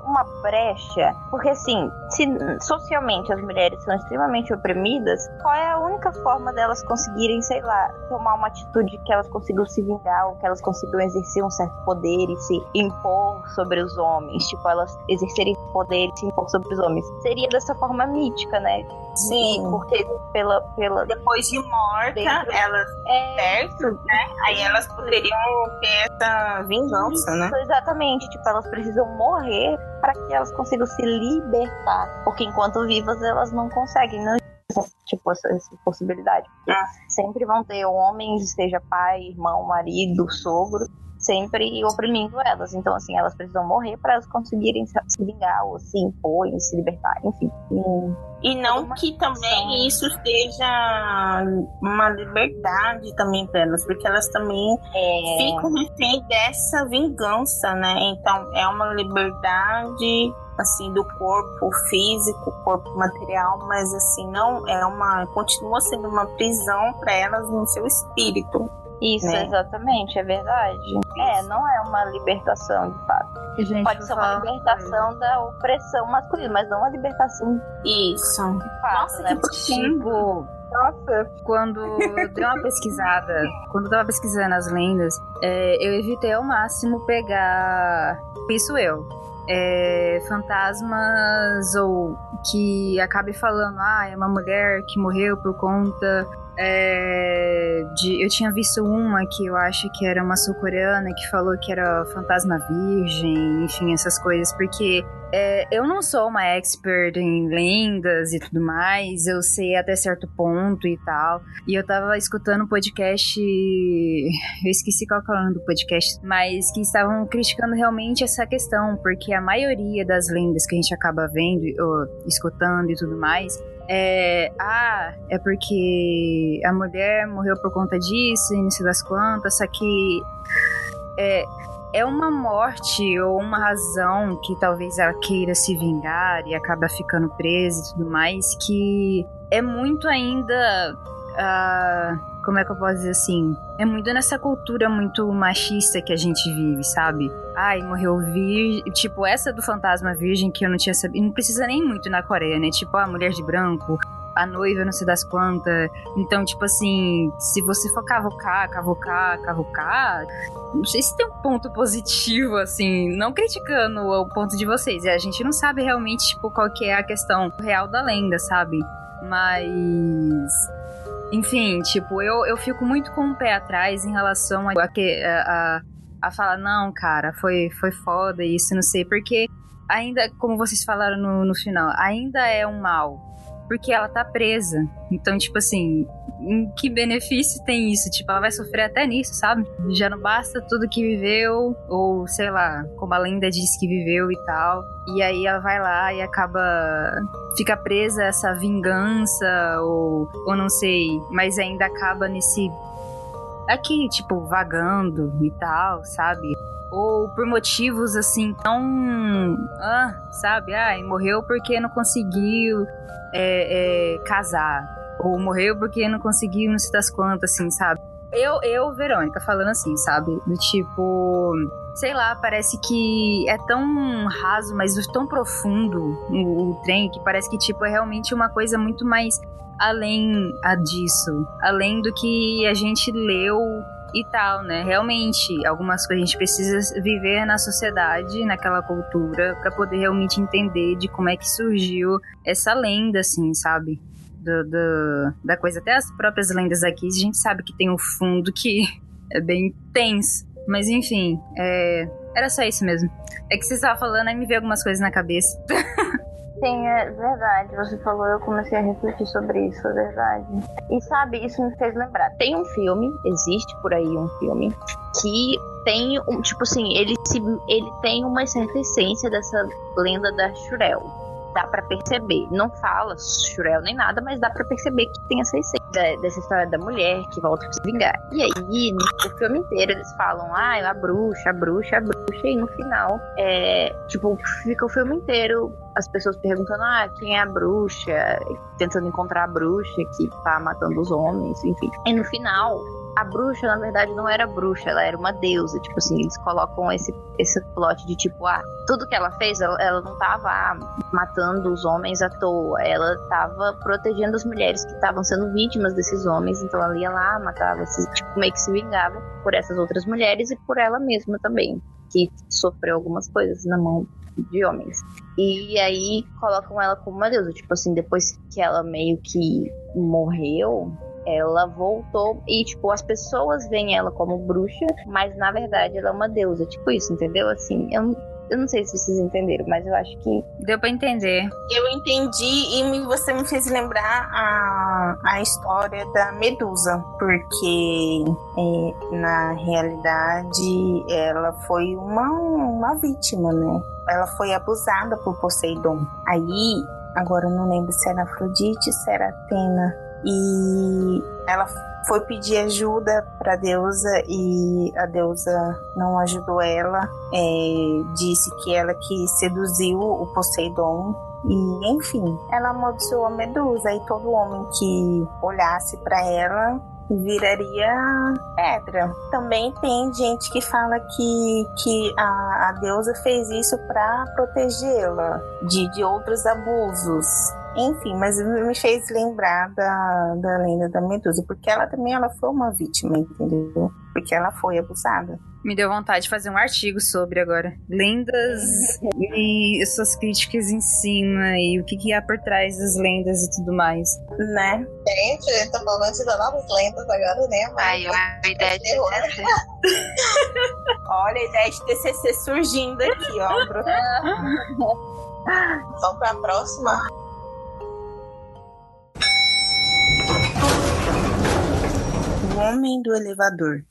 uma brecha? Porque assim, se socialmente as mulheres são extremamente oprimidas, qual é a única forma delas conseguirem, sei lá, tomar uma atitude que elas consigam se vingar ou que elas consigam exercer um certo poder e se impor sobre os homens, tipo, elas exercerem poder e se impor sobre os homens. Seria dessa forma mítica, né? Sim. Porque pela. pela Depois de morta, Dentro- elas é, certo, né? Aí elas poderiam ter essa vingança, né? Exatamente. Tipo, elas precisam morrer para que elas consigam se libertar. Porque enquanto vivas, elas não conseguem. Não tipo, essa, essa possibilidade. Ah. Sempre vão ter homens, seja pai, irmão, marido, sogro, sempre oprimindo elas. Então, assim, elas precisam morrer para elas conseguirem se vingar, ou se impor, e se libertar, enfim. E- E não que questão. também isso seja uma liberdade também para elas, porque elas também é, ficam refém dessa vingança, né? Então é uma liberdade assim do corpo físico, corpo material, mas assim não é uma continua sendo uma prisão para elas no seu espírito. Isso, né? exatamente, é verdade. É, não é uma libertação de fato. Gente, Pode ser uma libertação da opressão masculina, mas não uma libertação Isso. de fato, Nossa, né? que. Tipo, Nossa, quando eu dei uma pesquisada, quando eu tava pesquisando as lendas, é, eu evitei ao máximo pegar, isso eu, é, fantasmas ou que acabe falando, ah, é uma mulher que morreu por conta é, de. Eu tinha visto uma que eu acho que era uma sul-coreana que falou que era fantasma virgem, enfim, essas coisas, porque é, eu não sou uma expert em lendas e tudo mais, eu sei até certo ponto e tal. E eu tava escutando um podcast. Eu esqueci qual é o nome do podcast, mas que estavam criticando realmente essa questão, porque a maioria das lendas que a gente acaba vendo, ou escutando e tudo mais, é. Ah, é porque a mulher morreu por conta disso e das quantas, só que. É, é uma morte ou uma razão que talvez ela queira se vingar e acaba ficando presa e tudo mais, que é muito ainda. ah, como é que eu posso dizer assim? É muito nessa cultura muito machista que a gente vive, sabe? Ai, morreu virgem. Tipo, essa do fantasma virgem que eu não tinha sabido. Não precisa nem muito na Coreia, né? Tipo, a mulher de branco, a noiva, não sei das quantas. Então, tipo assim, se você for cavocar, cavocar, cavocar, não sei se tem um ponto positivo, assim, não criticando o ponto de vocês. A gente não sabe realmente, tipo, qual que é a questão real da lenda, sabe? Mas. Enfim, tipo, eu, eu fico muito com o pé atrás em relação a, a, a, a, falar, não, cara, foi, foi foda isso, não sei, porque ainda, como vocês falaram no, no final, ainda é um mal. Porque ela tá presa. Então, tipo assim, que benefício tem isso? Tipo, ela vai sofrer até nisso, sabe? Já não basta tudo que viveu, ou sei lá, como a lenda diz que viveu e tal. E aí ela vai lá e acaba. Fica presa a essa vingança, ou, ou não sei, mas ainda acaba nesse. Aqui, tipo, vagando e tal, sabe? Ou por motivos assim tão. Ah, sabe? Ai, morreu porque não conseguiu é, é, casar. Ou morreu porque não conseguiu não sei das quantas, assim, sabe? Eu, eu, Verônica, falando assim, sabe? Do tipo. Sei lá, parece que é tão raso, mas tão profundo o, o trem que parece que, tipo, é realmente uma coisa muito mais além disso. Além do que a gente leu e tal, né? Realmente, algumas coisas a gente precisa viver na sociedade, naquela cultura, pra poder realmente entender de como é que surgiu essa lenda, assim, sabe? Do, do- da coisa. Até as próprias lendas aqui, a gente sabe que tem um fundo que é bem tenso. Mas enfim, é, era só isso mesmo. É que você estava falando, aí me veio algumas coisas na cabeça. Sim, é verdade. Você falou, eu comecei a refletir sobre isso, é verdade. E sabe, isso me fez lembrar. Tem um filme, existe por aí um filme, que tem um, tipo assim, ele, se, ele tem uma certa essência dessa lenda da Shurel. Dá pra perceber. Não fala Shurel nem nada, mas dá pra perceber que tem essa essência dessa história da mulher que volta pra se vingar. E aí, no filme inteiro, eles falam, ah, a bruxa, a bruxa, a bruxa, e no final, é, tipo, fica o filme inteiro as pessoas perguntando, ah, quem é a bruxa? Tentando encontrar a bruxa que tá matando os homens, enfim. E no final, a bruxa, na verdade, não era bruxa, ela era uma deusa. Tipo assim, eles colocam esse, esse plot de tipo, ah, tudo que ela fez, ela, ela não tava ah, matando os homens à toa, ela tava protegendo as mulheres que estavam sendo vítimas desses homens, então ela ia lá, matava, esses, tipo, meio que se vingava por essas outras mulheres e por ela mesma também. que sofreu algumas coisas na mão de homens. E aí colocam ela como uma deusa. Tipo assim, depois que ela meio que morreu, ela voltou e, tipo, as pessoas veem ela como bruxa, mas na verdade ela é uma deusa. Tipo isso, entendeu? Assim, eu, eu não sei se vocês entenderam, mas eu acho que. Deu pra entender. Eu entendi e me- você me fez lembrar a, a história da Medusa, porque é, na realidade ela foi uma, uma vítima, né? Ela foi abusada por Poseidon. Aí, agora eu não lembro se era Afrodite, se era Atena. E ela foi pedir ajuda para a deusa e a deusa não ajudou ela. É, disse que ela que seduziu o Poseidon. E enfim, ela amaldiçoou a Medusa e todo homem que olhasse para ela viraria pedra. Também tem gente que fala que, que a, a deusa fez isso para protegê-la de, de outros abusos. Enfim, mas me fez lembrar da, da lenda da Medusa, porque ela também ela foi uma vítima, entendeu? Porque ela foi abusada. Me deu vontade de fazer um artigo sobre agora. Lendas e suas críticas em cima e o que, que há por trás das lendas e tudo mais. Né? Gente, tô falando de novas lendas agora, né? Mas Ai, a ideia de. TCC. Olha a ideia de TCC surgindo aqui, ó. bro. Vamos pra próxima. Homem do Elevador.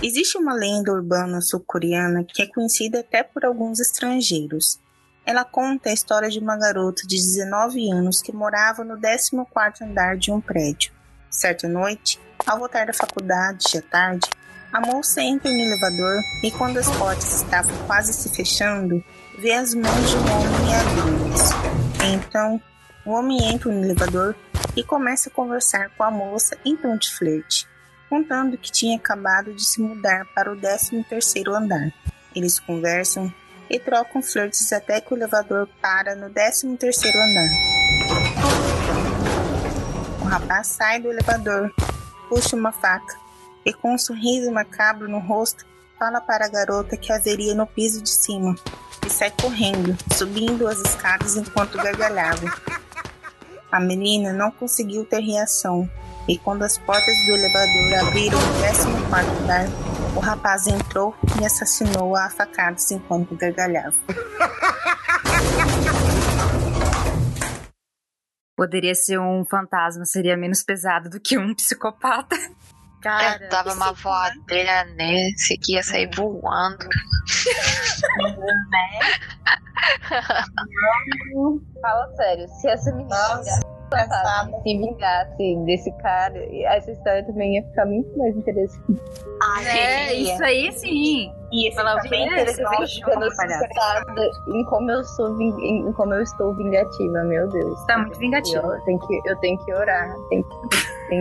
Existe uma lenda urbana sul-coreana que é conhecida até por alguns estrangeiros. Ela conta a história de uma garota de 19 anos que morava no 14º andar de um prédio. Certa noite, ao voltar da faculdade à tarde, a moça entra no elevador e quando as portas estavam quase se fechando, vê as mãos de um homem abrindo-as. Então, o homem entra no elevador e começa a conversar com a moça em tom de flerte, contando que tinha acabado de se mudar para o 13º andar. Eles conversam e trocam flertes até que o elevador para no 13º andar. O rapaz sai do elevador, puxa uma faca e com um sorriso macabro no rosto, fala para a garota que haveria no piso de cima e sai correndo, subindo as escadas enquanto gargalhava. A menina não conseguiu ter reação, e quando as portas do elevador abriram no 14 andar, o rapaz entrou e assassinou-a a facadas enquanto gargalhava. Poderia ser um fantasma, seria menos pesado do que um psicopata. Cara, Eu dava uma voadeira nesse que ia sair voando. Fala sério, se essa menina Nossa, fantasma se vingasse desse cara, essa história também ia ficar muito mais interessante. é, isso aí sim. Ia Falar, ficar bem "Vem, você interessante. assustada em como eu sou ving- em como eu estou vingativa, meu Deus. Tá muito vingativo. Eu tenho que, eu tenho que orar. Tenho que,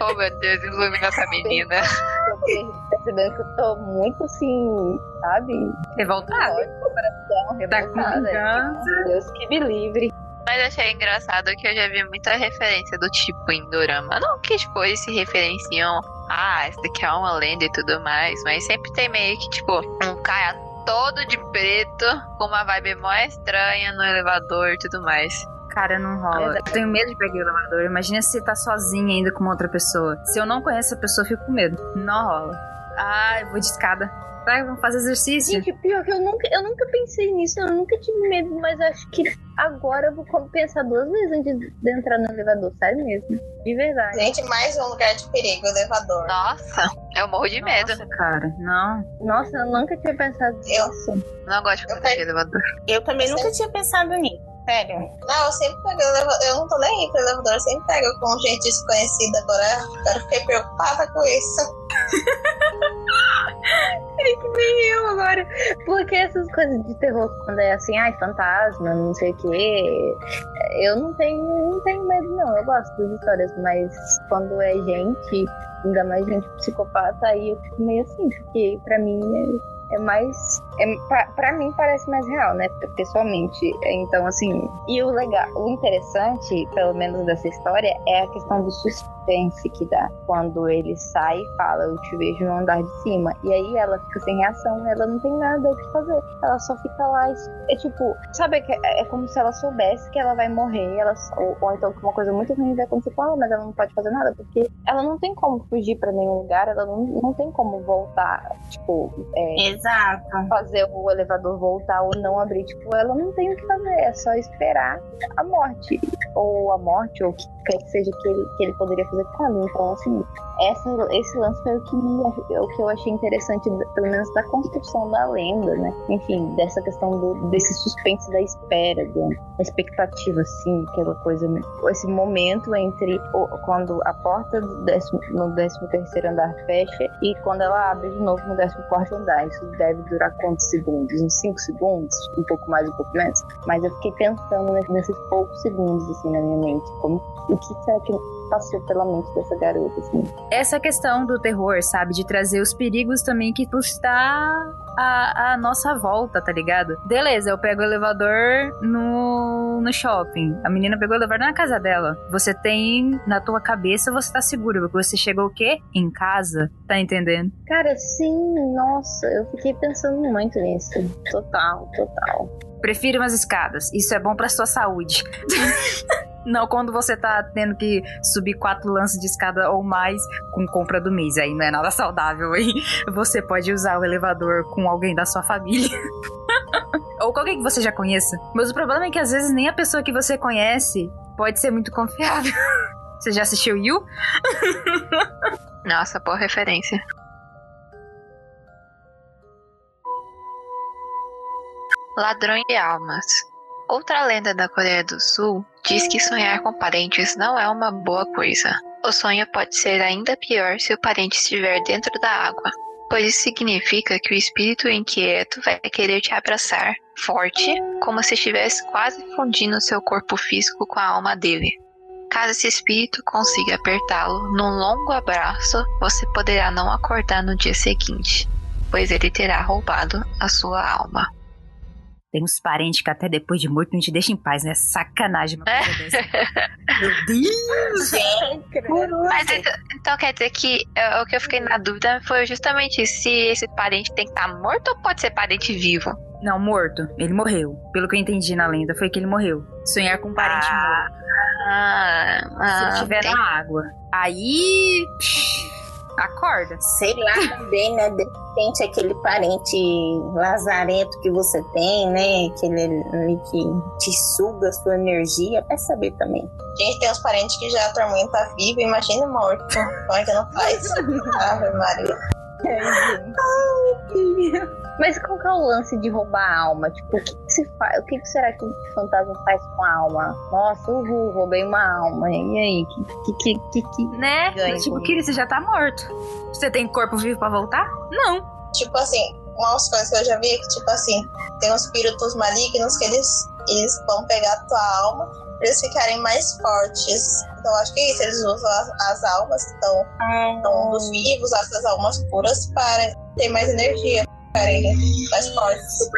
Oh meu Deus, ilumina essa menina. tô percebendo que eu tô muito assim, sabe? Revoltado. Coração Tá com revoltada. vingança. Deus que me livre. Mas achei engraçado que eu já vi muita referência do tipo em Dorama. Não que, tipo, eles se referenciam. Ah, esse daqui é uma lenda e tudo mais. Mas sempre tem meio que, tipo, um cara todo de preto, com uma vibe mó estranha no elevador e tudo mais. Cara, não rola. Verdade. Eu tenho medo de pegar o elevador. Imagina se você tá sozinha ainda com uma outra pessoa. Se eu não conheço a pessoa, eu fico com medo. Não rola. Ah, eu vou de escada. Vai, vamos fazer exercício. Gente, pior que eu nunca, eu nunca pensei nisso, eu nunca tive medo, mas acho que agora eu vou pensar duas vezes antes de entrar no elevador, sério mesmo. De verdade. gente, mais um lugar de perigo, elevador. Nossa, eu morro de medo. Nossa, cara, não. Nossa, eu nunca tinha pensado Eu- nisso. Não gosto de de elevador. Eu também nunca tinha pensado nisso, sério. Não, eu sempre pego elevador. Eu não tô nem aí pro elevador, eu sempre pego com gente desconhecida. Agora, agora fiquei preocupada com isso. que nem eu agora. Porque essas coisas de terror, quando é assim, ai, fantasma, não sei o quê, eu não tenho, não tenho medo, não. Eu gosto das histórias, mas quando é gente, ainda mais gente psicopata, aí eu fico meio assim, porque pra mim é mais. É, pra, mim parece mais real, né? Pessoalmente. Então, assim. E o legal, o interessante, pelo menos dessa história, é a questão do suspense que dá. Quando ele sai e fala, eu te vejo no andar de cima. E aí ela fica sem reação, ela não tem nada o que fazer. Ela só fica lá. É tipo, sabe, é, é como se ela soubesse que ela vai morrer, ela, ou, ou então que uma coisa muito ruim vai acontecer com ela, mas ela não pode fazer nada, porque ela não tem como fugir para nenhum lugar, ela não, não tem como voltar, tipo, é, Exato. fazer o elevador voltar ou não abrir. Tipo, ela não tem o que fazer, é só esperar a morte. Ou a morte, ou o que quer que seja que ele, que ele poderia fazer ela. Então, assim, essa, esse lance foi o que, me, o que eu achei interessante, pelo menos da construção da lenda, né? Enfim, dessa questão do, desse suspense da espera, da expectativa, assim, aquela coisa, esse momento entre o, quando a porta do décimo, no 13 terceiro andar fecha e quando ela abre de novo no 14 quarto andar. Isso deve durar quantos segundos? Uns 5 segundos? Um pouco mais, um pouco menos? Mas eu fiquei pensando nesses poucos segundos, assim, na minha mente. Como, o que será que passou pela mente dessa garota, assim. Essa questão do terror, sabe? De trazer os perigos também que está à, à nossa volta, tá ligado? Beleza, eu pego o elevador no, no shopping. A menina pegou o elevador na casa dela. Você tem na tua cabeça, você tá seguro. Porque você chegou o quê? Em casa. Tá entendendo? Cara, sim, nossa, eu fiquei pensando muito nisso. Total, total. Prefiro umas escadas. Isso é bom pra sua saúde. Não quando você tá tendo que subir quatro lances de escada ou mais com compra do mês. Aí não é nada saudável, hein? Você pode usar o elevador com alguém da sua família. ou com alguém que você já conheça. Mas o problema é que às vezes nem a pessoa que você conhece pode ser muito confiável. Você já assistiu You? Nossa, boa referência. Ladrões de almas. Outra lenda da Coreia do Sul diz que sonhar com parentes não é uma boa coisa. O sonho pode ser ainda pior se o parente estiver dentro da água, pois isso significa que o espírito inquieto vai querer te abraçar, forte, como se estivesse quase fundindo seu corpo físico com a alma dele. Caso esse espírito consiga apertá-lo num longo abraço, você poderá não acordar no dia seguinte, pois ele terá roubado a sua alma. Tem uns parentes que até depois de morto não te deixam em paz, né? Sacanagem uma coisa dessa. Meu Deus! Mas então, então quer dizer que é, o que eu fiquei na dúvida foi justamente se esse parente tem que estar morto ou pode ser parente vivo? Não, morto. Ele morreu. Pelo que eu entendi na lenda, foi que ele morreu. Sonhar com um parente Ah, morto. Ah, Se ah, ele estiver tem- na água. Aí. psh, Acorda. Sei lá também, né? De repente aquele parente lazarento que você tem, né? Aquele ali que te suga a sua energia, vai saber também. Gente, tem uns parentes que já atormenta vivo, imagina morto. Como é que não faz? Ave Maria. Mas qual que é o lance de roubar a alma? Tipo, o que se faz? O que, que será que o fantasma faz com a alma? Nossa, uhul, roubei uma alma. E aí? Que que, que, que, que... Né? Tipo. Kiri, você já tá morto. Você tem corpo vivo pra voltar? Não. Tipo assim, umas coisas que eu já vi é que, tipo assim, tem uns espíritos malignos que eles, eles vão pegar a tua alma pra eles ficarem mais fortes. Então acho que é isso, eles usam as, as almas que estão então, dos vivos, essas almas puras, para ter mais energia, ficarem mais fortes.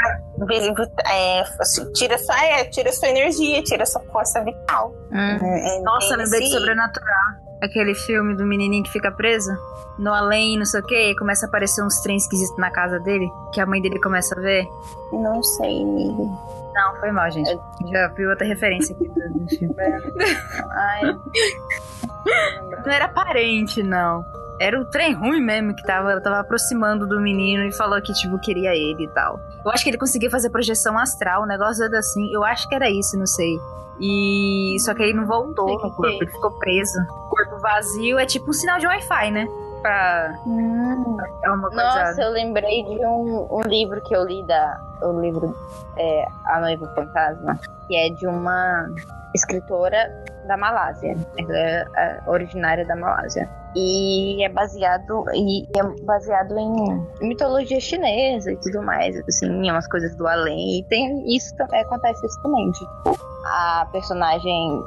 Vivo, É, assim, tira sua, é, tira sua energia, tira sua força vital. É, é, Nossa, é lembrei de Sobrenatural. Aquele filme do menininho que fica preso no além, não sei o que, e começa a aparecer uns trens esquisitos na casa dele, que a mãe dele começa a ver. Não sei, amiga. Não, foi mal, gente. Já vi outra referência aqui do do filme. Ai, Não era parente, não. Era o trem ruim mesmo que tava, tava aproximando do menino e falou que, tipo, queria ele e tal. Eu acho que ele conseguia fazer projeção astral, um negócio assim. Eu acho que era isso, não sei. E só que ele não voltou no corpo, é ele ficou preso. Corpo vazio é tipo um sinal de Wi-Fi, né? Pra. hum. É uma coisa. Nossa, eu lembrei de um, um livro que eu li da. O livro é, A Noiva Fantasma, que é de uma escritora da Malásia. É, é originária da Malásia. E é baseado e é baseado em mitologia chinesa e tudo mais, assim, umas coisas do além. E tem isso é, acontece isso também. Tipo, a personagem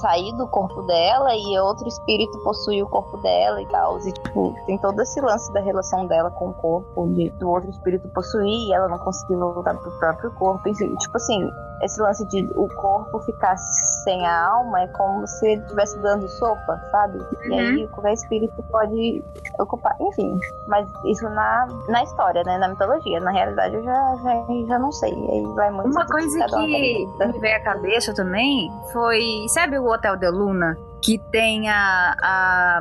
sair do corpo dela e outro espírito possuir o corpo dela e tal. E, tipo, tem todo esse lance da relação dela com o corpo, de, do outro espírito possuir e ela não conseguir voltar pro próprio corpo. E, tipo assim, esse lance de o corpo ficar sem a alma é como se ele estivesse dando sopa, sabe? Uhum. E aí qualquer espírito pode ocupar. Enfim, mas isso na, na história, né? Na mitologia. Na realidade eu já, já, já não sei. Aí vai muito. Uma coisa que me veio à cabeça também foi. Sabe o Hotel de Luna? Que tem a, a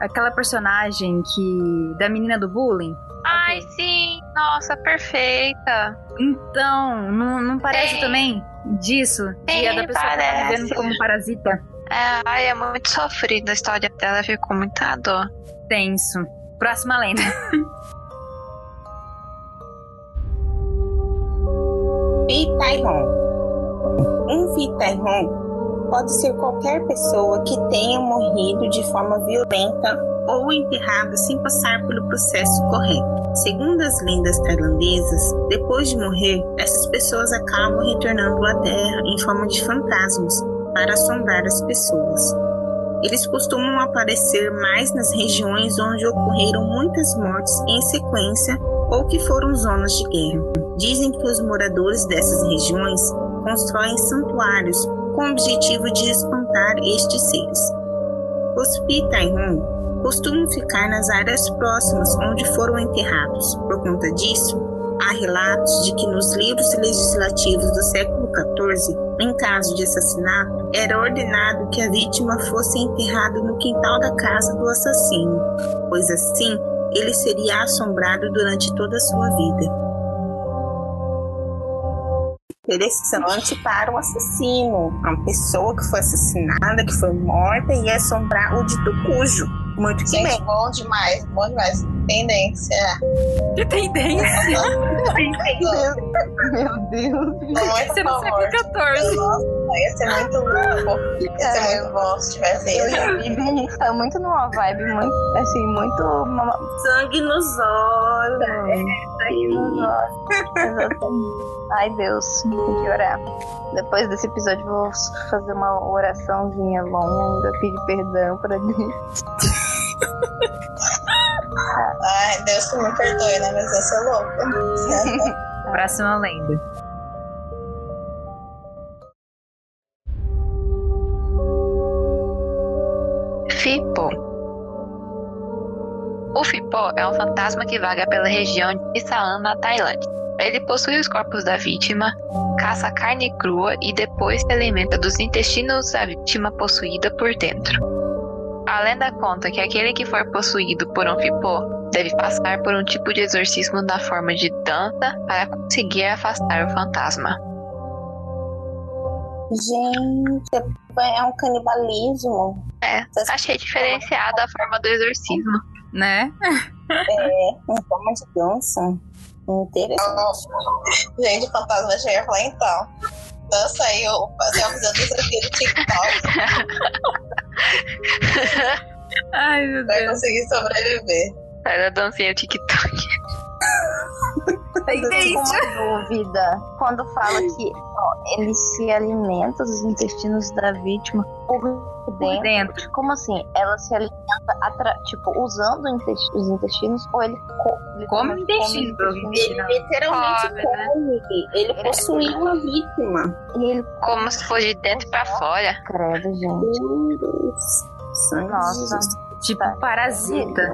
aquela personagem que. da menina do bullying. Ai, okay. sim! Nossa, perfeita! Então, não, não parece sim. também disso? Sim, da pessoa tá vivendo como parasita? É, ai, é muito sofrida a história dela, ficou muita dor. Tenso. Próxima lenda. Vitairon. Um Vitairon pode ser qualquer pessoa que tenha morrido de forma violenta ou enterrada sem passar pelo processo correto. Segundo as lendas tailandesas, depois de morrer, essas pessoas acabam retornando à Terra em forma de fantasmas para assombrar as pessoas. Eles costumam aparecer mais nas regiões onde ocorreram muitas mortes em sequência ou que foram zonas de guerra. Dizem que os moradores dessas regiões constroem santuários com o objetivo de espantar estes seres. Os Pitairon costumam ficar nas áreas próximas onde foram enterrados. Por conta disso, há relatos de que nos livros legislativos do século XIV, em caso de assassinato, era ordenado que a vítima fosse enterrada no quintal da casa do assassino, pois assim ele seria assombrado durante toda a sua vida interessante para o assassino, uma pessoa que foi assassinada, que foi morta e assombrar o dito cujo. Muito que bem. bom demais, bom demais. Tendência. Que tendência? Meu Deus. Você não século XIV. Nossa, ia ser muito louco. Ia ser É, muito bom se tivesse Eu isso. tá muito numa vibe, muito, assim, muito. uma- Sangue nos olhos. Exatamente. Ai, Deus, tem que orar. Depois desse episódio, eu vou fazer uma oraçãozinha longa, pedir perdão pra Deus. Ai, Deus que me perdoe, né? Mas eu sou louca. Próxima lenda. Fipo. O Fipo é um fantasma que vaga pela região de Siam, na Tailândia. Ele possui os corpos da vítima, caça carne crua e depois se alimenta dos intestinos da vítima possuída por dentro. A lenda conta que aquele que for possuído por um Fipo deve passar por um tipo de exorcismo na forma de dança para conseguir afastar o fantasma. Gente, é um canibalismo. É, achei diferenciada a forma do exorcismo. Né? É, em forma de dança. Interessante. Gente, fantasma já ia falar então. Dança aí, eu fazer uma visão do TikTok Ai, meu Deus. conseguir sobreviver. Faz a dancinha TikTok. Eu tenho uma dúvida. Quando fala que ele se alimenta dos intestinos da vítima por dentro. Por dentro. Como assim? Ela se alimenta, atra- tipo, usando os intestinos ou ele, co ele Come come intestino, os Ele literalmente Come, come. né? Ele possuiu a vítima. E ele Como se fosse de dentro pra fora. credo, gente. Deus. Sangue de Nossa. Tipo Tá. parasita.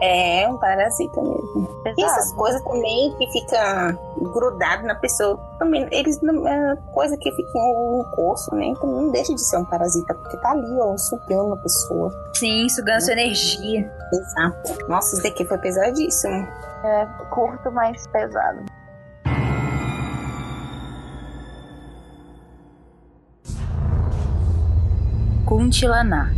É, um parasita mesmo. E essas coisas também que fica grudado na pessoa, também, eles não, é coisa que fica no corpo, né? Então não deixa de ser um parasita, porque tá ali, ó, sugando a pessoa. Sim, sugando sua energia. Exato. Nossa, isso daqui foi pesadíssimo. É curto, mas pesado. Kuntilaná.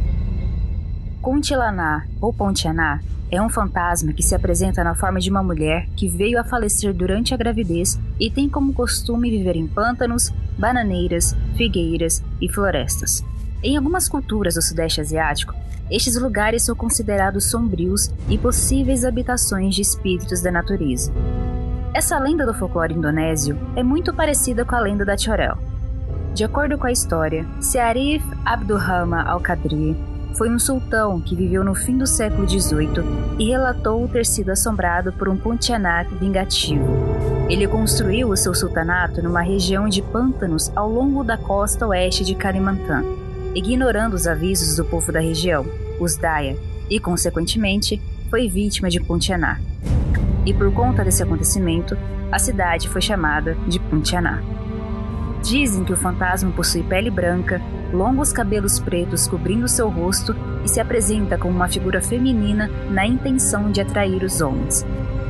Kuntilaná, ou Pontianá, é um fantasma que se apresenta na forma de uma mulher que veio a falecer durante a gravidez e tem como costume viver em pântanos, bananeiras, figueiras e florestas. Em algumas culturas do Sudeste Asiático, estes lugares são considerados sombrios e possíveis habitações de espíritos da natureza. Essa lenda do folclore indonésio é muito parecida com a lenda da Chorel. De acordo com a história, Searif Abdurrahman al-Qadri foi um sultão que viveu no fim do século XVIII e relatou ter sido assombrado por um Pontianak vingativo. Ele construiu o seu sultanato numa região de pântanos ao longo da costa oeste de Kalimantan, ignorando os avisos do povo da região, os Daya, e, consequentemente, foi vítima de Pontianak. E por conta desse acontecimento, a cidade foi chamada de Pontianak. Dizem que o fantasma possui pele branca, longos cabelos pretos cobrindo seu rosto e se apresenta como uma figura feminina na intenção de atrair os homens.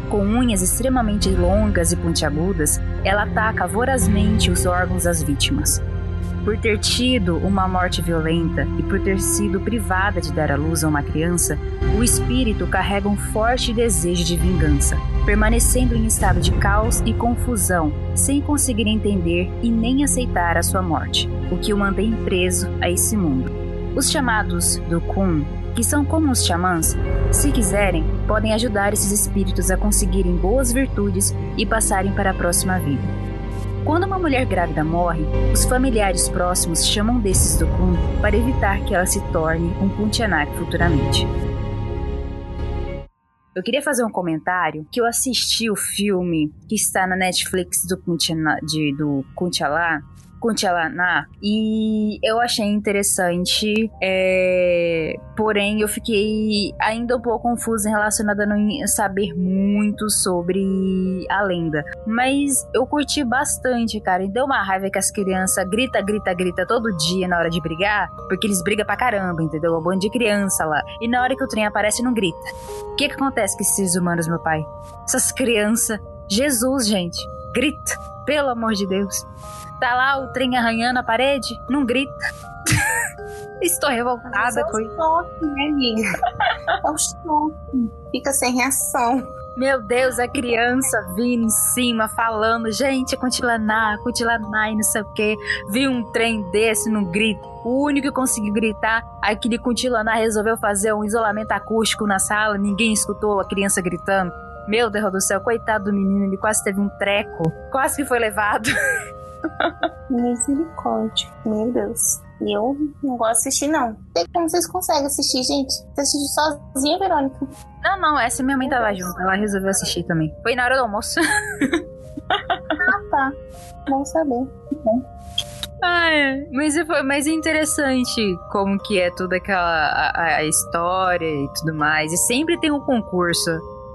Com unhas extremamente longas e pontiagudas, ela ataca vorazmente os órgãos das vítimas. Por ter tido uma morte violenta e por ter sido privada de dar à luz a uma criança, o espírito carrega um forte desejo de vingança, permanecendo em estado de caos e confusão, sem conseguir entender e nem aceitar a sua morte, o que o mantém preso a esse mundo. Os chamados do Kun, que são como os xamãs, se quiserem, podem ajudar esses espíritos a conseguirem boas virtudes e passarem para a próxima vida. Quando uma mulher grávida morre, os familiares próximos chamam desses do Kun para evitar que ela se torne um Puntianak futuramente. Eu queria fazer um comentário que eu assisti o filme que está na Netflix do Kuntiana, de, do Kuntialá, Kuntialaná e eu achei interessante, é... porém eu fiquei ainda um pouco confusa relacionada a não saber muito sobre a lenda. Mas eu curti bastante, cara, e deu uma raiva que as crianças grita, grita, grita todo dia na hora de brigar, porque eles brigam pra caramba, entendeu? Um bando de criança lá. E na hora que o trem aparece, não grita. O que que acontece com esses humanos, meu pai? Essas crianças. Jesus, gente. Grita. Pelo amor de Deus. Tá lá o trem arranhando a parede, não grita. Estou revoltada com isso. É um choque, né, amiga? É um choque. Fica sem reação. Meu Deus, a criança vindo em cima, falando, gente, continua continua e não sei o que. Vi um trem desse, não grita. O único que conseguiu gritar, aquele continuar resolveu fazer um isolamento acústico na sala, ninguém escutou a criança gritando. Meu Deus do céu, coitado do menino, ele quase teve um treco, quase que foi levado. Misericórdia, meu Deus. E eu não gosto de assistir, não. Sei como vocês conseguem assistir, gente. Você assistiu sozinha, Verônica? Não, não, essa minha mãe tava junto. Ela resolveu assistir também. Foi na hora do almoço. ah, tá. Bom saber. Ah, é. Mas foi mais interessante como que é toda aquela a, a história e tudo mais. E sempre tem um concurso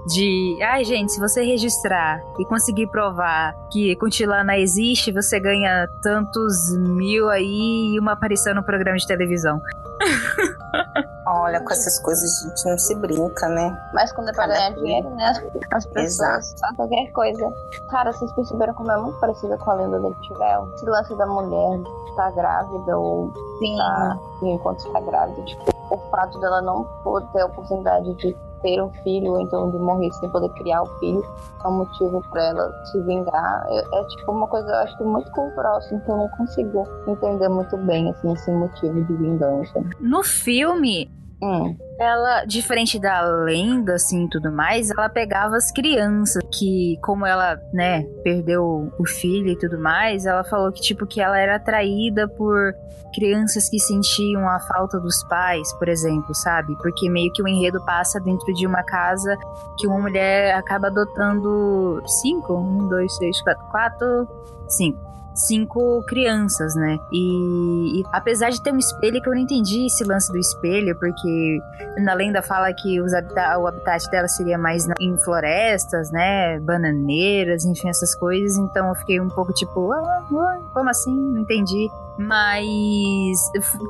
de, ai gente, se você registrar e conseguir provar que Kuntilana existe, você ganha tantos mil aí e uma aparição no programa de televisão. Olha, com essas coisas a gente não se brinca, né? Mas quando é pra ganhar dinheiro, né? As pessoas, Exato. qualquer coisa. Cara, vocês perceberam como é muito parecida com a lenda do Tivel? Esse lance da mulher estar tá grávida ou Sim. Tá, enquanto está grávida, tipo, o fato dela não poder ter a oportunidade de ter um filho, ou então de morrer sem poder criar o filho, é um motivo para ela se vingar. É, é, tipo uma coisa, eu acho que muito cultural, assim, que eu não consigo entender muito bem, assim, esse motivo de vingança. No filme, Hum. Ela, diferente da lenda, assim, tudo mais, ela pegava as crianças que, como ela, né, perdeu o filho e tudo mais, ela falou que, tipo, que ela era atraída por crianças que sentiam a falta dos pais, por exemplo, sabe? Porque meio que o enredo passa dentro de uma casa que uma mulher acaba adotando cinco, um, dois, três, quatro, quatro, cinco cinco crianças, né? E, e, apesar de ter um espelho, que eu não entendi esse lance do espelho, porque na lenda fala que habita o habitat dela seria mais na, em florestas, né? Bananeiras, enfim, essas coisas. Então eu fiquei um pouco tipo, ah, como assim? Não entendi. Mas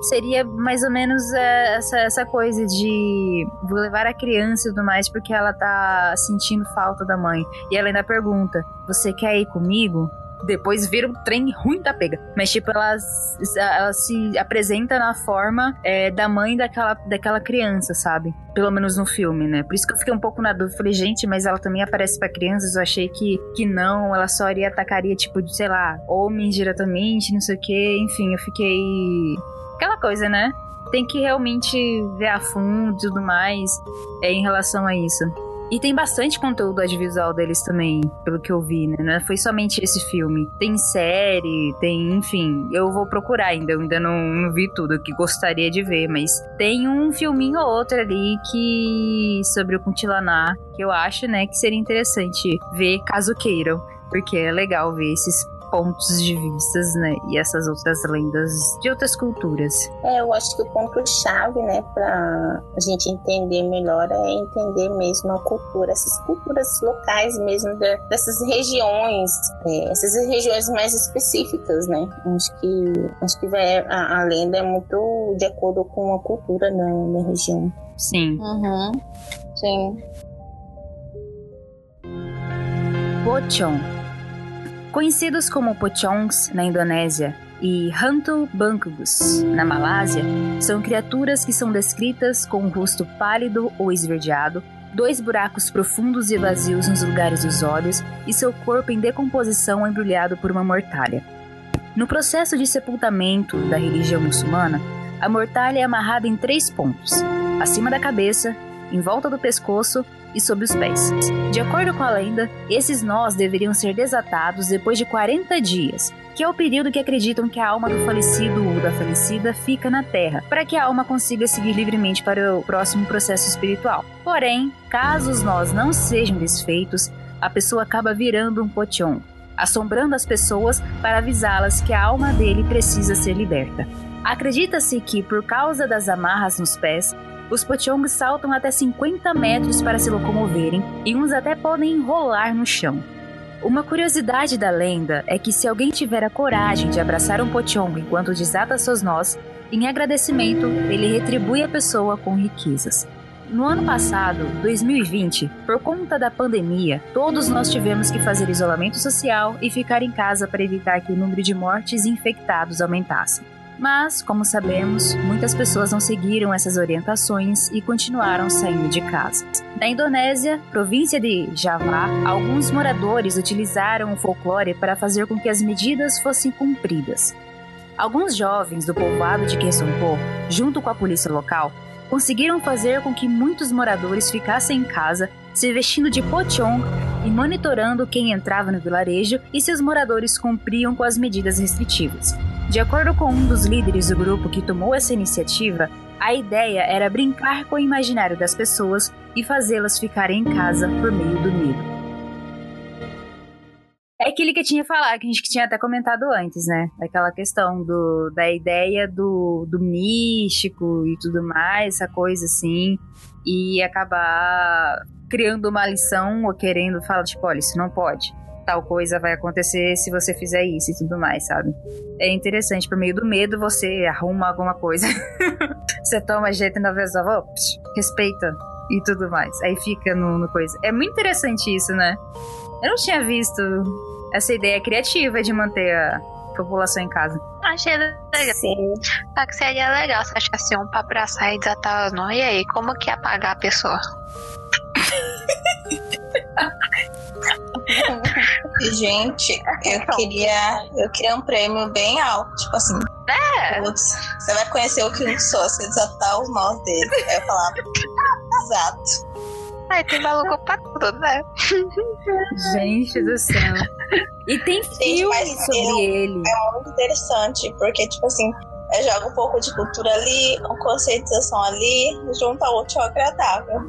seria mais ou menos é, essa, essa coisa de vou levar a criança e tudo mais porque ela tá sentindo falta da mãe. E ela ainda pergunta: Você quer ir comigo? Depois vira um trem ruim da pega. Mas, tipo, ela, ela se apresenta na forma é, da mãe daquela, daquela criança, sabe? Pelo menos no filme, né? Por isso que eu fiquei um pouco na dúvida. Falei, gente, mas ela também aparece para crianças. Eu achei que, que não, ela só iria atacaria, tipo, de, sei lá, homens diretamente, não sei o quê. Enfim, eu fiquei. Aquela coisa, né? Tem que realmente ver a fundo e tudo mais é, em relação a isso. E tem bastante conteúdo audiovisual deles também, pelo que eu vi, né? Não é- foi somente esse filme. Tem série, tem, enfim. Eu vou procurar ainda, eu ainda não, não vi tudo que gostaria de ver, mas tem um filminho ou outro ali que. sobre o Kuntilaná, que eu acho, né, que seria interessante ver caso queiram. Porque é legal ver esses pontos de vistas, né? E essas outras lendas de outras culturas. É, eu acho que o ponto-chave, né, pra a gente entender melhor é entender mesmo a cultura, essas culturas locais mesmo da- dessas regiões, é, essas regiões mais específicas, né? Acho que, acho que vai, a, a lenda é muito de acordo com a cultura na, na região. Sim. Uhum. Sim. Pochon. Conhecidos como Pochongs na Indonésia e Hantu Bangkus na Malásia, são criaturas que são descritas com um rosto pálido ou esverdeado, dois buracos profundos e vazios nos lugares dos olhos e seu corpo em decomposição embrulhado por uma mortalha. No processo de sepultamento da religião muçulmana, a mortalha é amarrada em três pontos: acima da cabeça, em volta do pescoço e sob os pés. De acordo com a lenda, esses nós deveriam ser desatados depois de 40 dias, que é o período que acreditam que a alma do falecido ou da falecida fica na Terra, para que a alma consiga seguir livremente para o próximo processo espiritual. Porém, caso os nós não sejam desfeitos, a pessoa acaba virando um potion, assombrando as pessoas para avisá-las que a alma dele precisa ser liberta. Acredita-se que, por causa das amarras nos pés, os Pochongs saltam até 50 metros para se locomoverem e uns até podem enrolar no chão. Uma curiosidade da lenda é que se alguém tiver a coragem de abraçar um Pochong enquanto desata seus nós, em agradecimento, ele retribui a pessoa com riquezas. No ano passado, 2020, por conta da pandemia, todos nós tivemos que fazer isolamento social e ficar em casa para evitar que o número de mortes e infectados aumentasse. Mas, como sabemos, muitas pessoas não seguiram essas orientações e continuaram saindo de casa. Na Indonésia, província de Java, alguns moradores utilizaram o folclore para fazer com que as medidas fossem cumpridas. Alguns jovens do povoado de Quessonpô, junto com a polícia local, conseguiram fazer com que muitos moradores ficassem em casa, se vestindo de pochong e monitorando quem entrava no vilarejo e se os moradores cumpriam com as medidas restritivas. De acordo com um dos líderes do grupo que tomou essa iniciativa, a ideia era brincar com o imaginário das pessoas e fazê-las ficarem em casa por meio do medo. É aquele que eu tinha falado, que a gente tinha até comentado antes, né? Daquela questão do, da ideia do, do místico e tudo mais, essa coisa assim, e acabar criando uma lição ou querendo falar, tipo, olha, isso não pode tal coisa vai acontecer se você fizer isso e tudo mais, sabe? É interessante, por meio do medo você arruma alguma coisa. você toma jeito na vez psh, respeita e tudo mais. Aí fica no, no coisa. É muito interessante isso, né? Eu não tinha visto essa ideia criativa de manter a população em casa. Achei legal. Sim. Só que seria legal se achasse um pra abraçar e desatar os nós. E aí, como que ia pagar a pessoa? Gente, eu queria, eu queria um prêmio bem alto, tipo assim. É. Putz, você vai conhecer o que não sou, se desatar os nós dele. Aí eu falava, exato. Aí tem maluco pra tudo, né? Gente do céu. E tem filme sobre eu- ele. É muito interessante, porque, tipo assim, joga um pouco de cultura ali, uma conceituação ali, junta o útil ao agradável.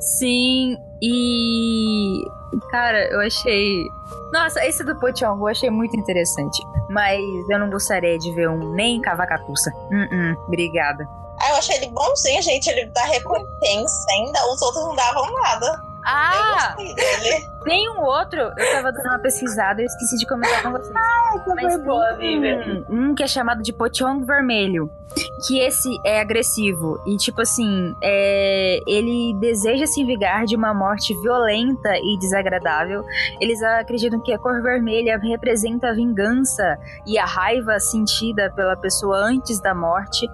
Sim, e. Cara, eu achei. Nossa, esse do Pochongo eu achei muito interessante. Mas eu não gostaria de ver um nem cavacatuça. Hum, hum, obrigada. Aí eu achei ele bonzinho, gente, ele dá recompensa ainda, os outros não davam nada. Ah, Eu gostei dele. Tem um outro. Eu tava dando uma pesquisada e eu esqueci de comentar com vocês. Mas tem um, um que é chamado de Pochong Vermelho. Que esse é agressivo. E, tipo assim, é, ele deseja se vingar de uma morte violenta e desagradável. Eles acreditam que a cor vermelha representa a vingança e a raiva sentida pela pessoa antes da morte.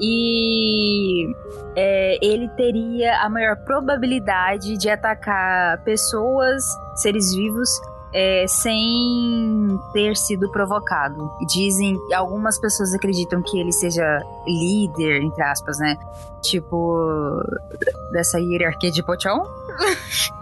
E é, ele teria a maior probabilidade de atacar pessoas, seres vivos é, sem ter sido provocado. Dizem, algumas pessoas acreditam que ele seja líder, entre aspas, né? Tipo, dessa hierarquia de Pochon.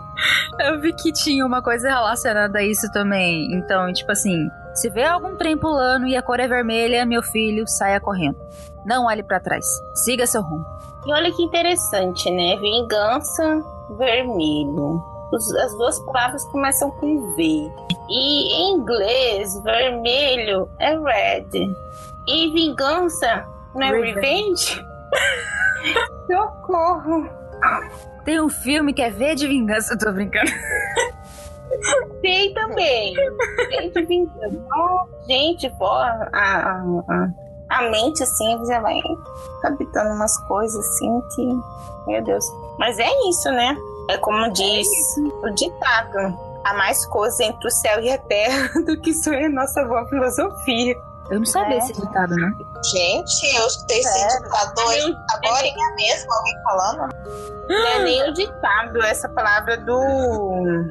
Eu vi que tinha uma coisa relacionada a isso também. Então, tipo assim, se vê algum trem pulando e a cor é vermelha, meu filho, saia correndo. Não olhe para trás. Siga seu rumo. E olha que interessante, né? Vingança, vermelho. As duas palavras começam com V. E em inglês, vermelho é red. E vingança não é revenge? Socorro! Tem um filme que é V de vingança, eu tô brincando. Tem também. V de vingança. Oh, gente, pô, a, a, a, a mente assim já vai habitando umas coisas assim que. Meu Deus. Mas é isso, né? É como diz o ditado: há mais coisa entre o céu e a terra do que sonha a nossa boa filosofia. Eu não sabia é. esse ditado, né? Gente, eu escutei esse ditado hoje, agora é mesmo, alguém falando. Não é nem o ditado, essa palavra do.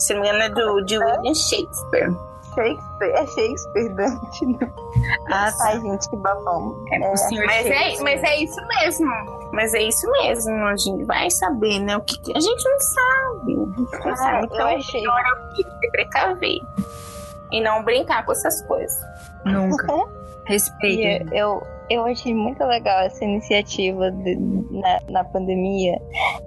Se não me engano, é do, de William Shakespeare. Shakespeare, é Shakespeare, Dante. Né? Ah, Ai, gente, que babão. É, é. Mas, é, mas é isso mesmo. Mas é isso mesmo. A gente vai saber, né? O que, que... a gente não sabe. Gente não ah, sabe. Então, eu achei. Tem que precaver. E não brincar com essas coisas. Nunca. Respeito. Eu, eu achei muito legal essa iniciativa de, na, na pandemia.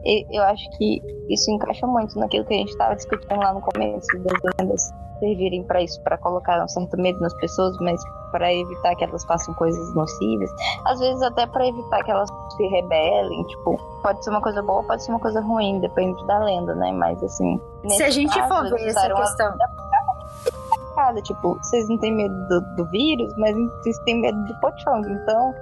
E, eu acho que isso encaixa muito naquilo que a gente estava discutindo lá no começo das lendas servirem para isso, para colocar um certo medo nas pessoas, mas para evitar que elas façam coisas nocivas, às vezes até para evitar que elas se rebelem, tipo, pode ser uma coisa boa, pode ser uma coisa ruim, depende da lenda, né? Mas assim, se a gente caso, for ver essa questão Tipo, vocês não têm medo do, do vírus, mas vocês têm medo do Pochong. Então,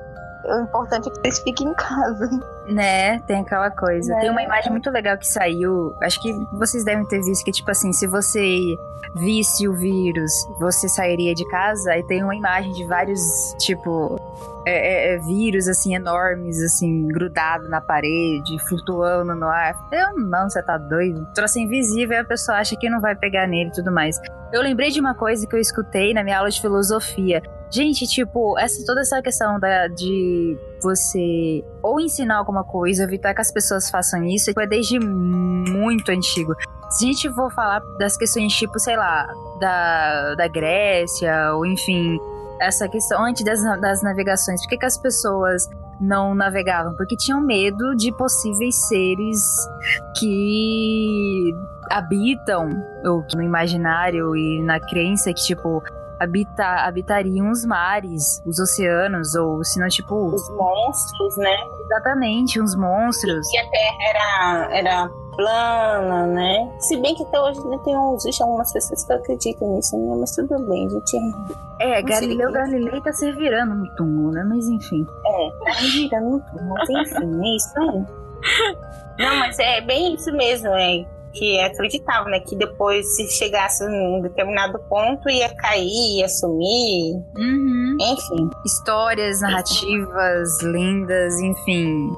o importante é que vocês fiquem em casa. Né, tem aquela coisa. Tem uma imagem muito legal que saiu. Acho que vocês devem ter visto que, tipo assim, se você visse o vírus, você sairia de casa. E tem uma imagem de vários, tipo, é, é, é vírus, assim, enormes, assim, grudado na parede, flutuando no ar. Eu não, você tá doido. Troço invisível e a pessoa acha que não vai pegar nele e tudo mais. Eu lembrei de uma coisa que eu escutei na minha aula de filosofia. Gente, tipo, essa, toda essa questão da, de você ou ensinar alguma coisa, evitar que as pessoas façam isso, é desde muito antigo. Se a gente for falar das questões tipo, sei lá, da, da Grécia, ou enfim, essa questão antes das, das navegações, por que, que as pessoas não navegavam? Porque tinham medo de possíveis seres que habitam, ou no imaginário e na crença que, tipo, habita, habitariam os mares, os oceanos, ou se não, tipo. Os monstros, né? Exatamente, uns monstros. E a Terra era, era plana, né? Se bem que até hoje tem uns, existe algumas pessoas que acreditam nisso, né? Mas tudo bem, gente. É, Galileu Galilei tá se virando no túmulo, né? Mas enfim. É, tá se virando no túmulo, mas enfim, é isso aí. Não, mas é bem isso mesmo, é que acreditava, né? Que depois, se chegasse um determinado ponto, ia cair, ia sumir. Uhum. Enfim. Histórias, narrativas, lendas, enfim.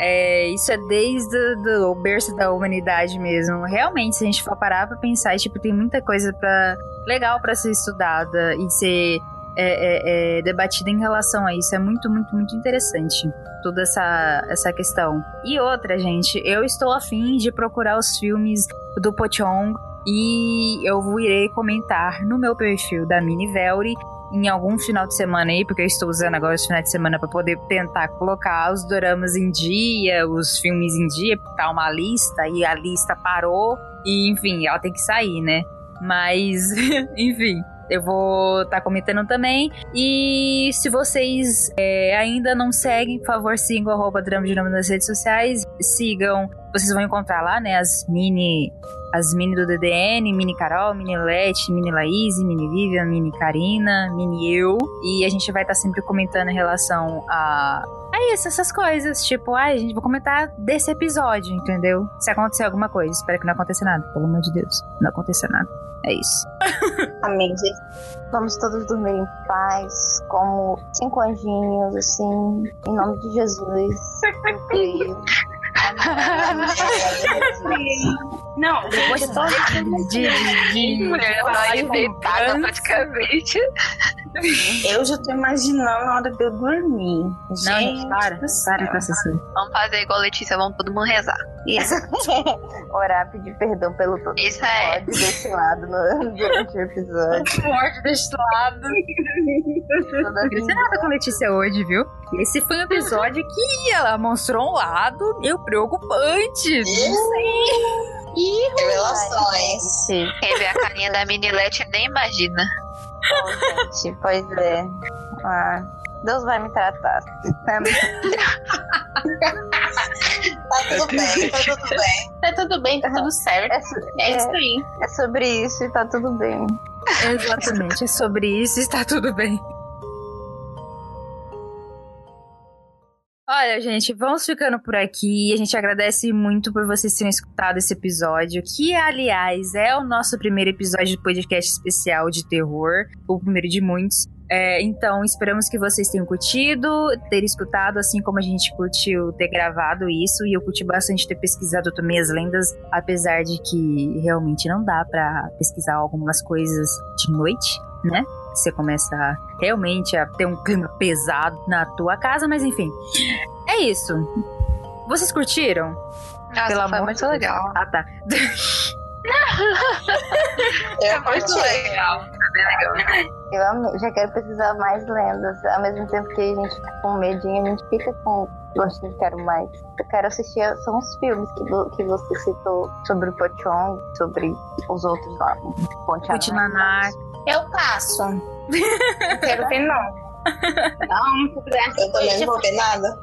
É, isso é desde do, o berço da humanidade mesmo. Realmente, se a gente for parar pra pensar, tipo, tem muita coisa pra, legal para ser estudada e ser é, é, é, debatida em relação a isso. É muito, muito, muito interessante toda essa, essa questão. E outra, gente, eu estou afim de procurar os filmes do Pochong e eu irei comentar no meu perfil da Mini Velry em algum final de semana aí, porque eu estou usando agora os finais de semana para poder tentar colocar os doramas em dia, os filmes em dia, porque tá uma lista e a lista parou e enfim, ela tem que sair, né? Mas, enfim, eu vou estar tá comentando também. E se vocês é, ainda não seguem, por favor, sigam o arroba Drama de Nome nas redes sociais. Sigam, vocês vão encontrar lá, né, as mini as mini do DDN, mini Carol, mini Leti, mini Laís, mini Vivian, mini Karina, mini eu. E a gente vai estar tá sempre comentando em relação a é isso, essas coisas. Tipo, ai, a gente vai comentar desse episódio, entendeu? Se acontecer alguma coisa. Espero que não aconteça nada, pelo amor de Deus. Não aconteça nada. É isso. Amém, gente. Vamos todos dormir em paz, como cinco anjinhos, assim, em nome de Jesus. Eu creio. Não, depois de todo De, de, de, Mulher vai deitada praticamente. Eu já tô imaginando a hora de eu dormir. Não, gente, para. do céu. Para com essa cena. Vamos fazer igual a Letícia, vamos todo mundo rezar. Isso. Orar, pedir perdão pelo todo Isso é. ódio desse lado no, durante o episódio. Morte deste lado. Não aconteceu nada com a Letícia hoje, viu? Esse foi um episódio que ela mostrou um lado meio preocupante. Sei. Revelações. Quem vê a carinha da mini Let nem imagina. Bom, gente, pois é. Ah, Deus vai me tratar. Tá tudo bem, tá tudo bem. Tá tudo bem, tá tudo certo. É, É é- isso aí. é sobre isso e tá tudo bem. Exatamente, é sobre isso e está tudo bem. Olha, gente, vamos ficando por aqui. A gente agradece muito por vocês terem escutado esse episódio, que, aliás, é o nosso primeiro episódio do podcast especial de terror, o primeiro de muitos. É, então, esperamos que vocês tenham curtido, ter escutado, assim como a gente curtiu ter gravado isso. E eu curti bastante ter pesquisado também as lendas, apesar de que realmente não dá pra pesquisar algumas coisas de noite, né? Você começa a, realmente a ter um clima pesado na tua casa, mas enfim. É isso. Vocês curtiram? Nossa, Pelo foi amor muito de Deus. legal. Ah, tá. Eu legal. Foi bem legal. Eu amei, já quero pesquisar mais lendas. Ao mesmo tempo que a gente fica com medinho, a gente fica com gostinho de quero mais. Eu quero assistir, são os filmes que, que você citou sobre o Pochong, sobre os outros lá. Ponte Kutinanak. Eu passo. Não quero ver, não. Não, muito. Eu também não vou ver nada.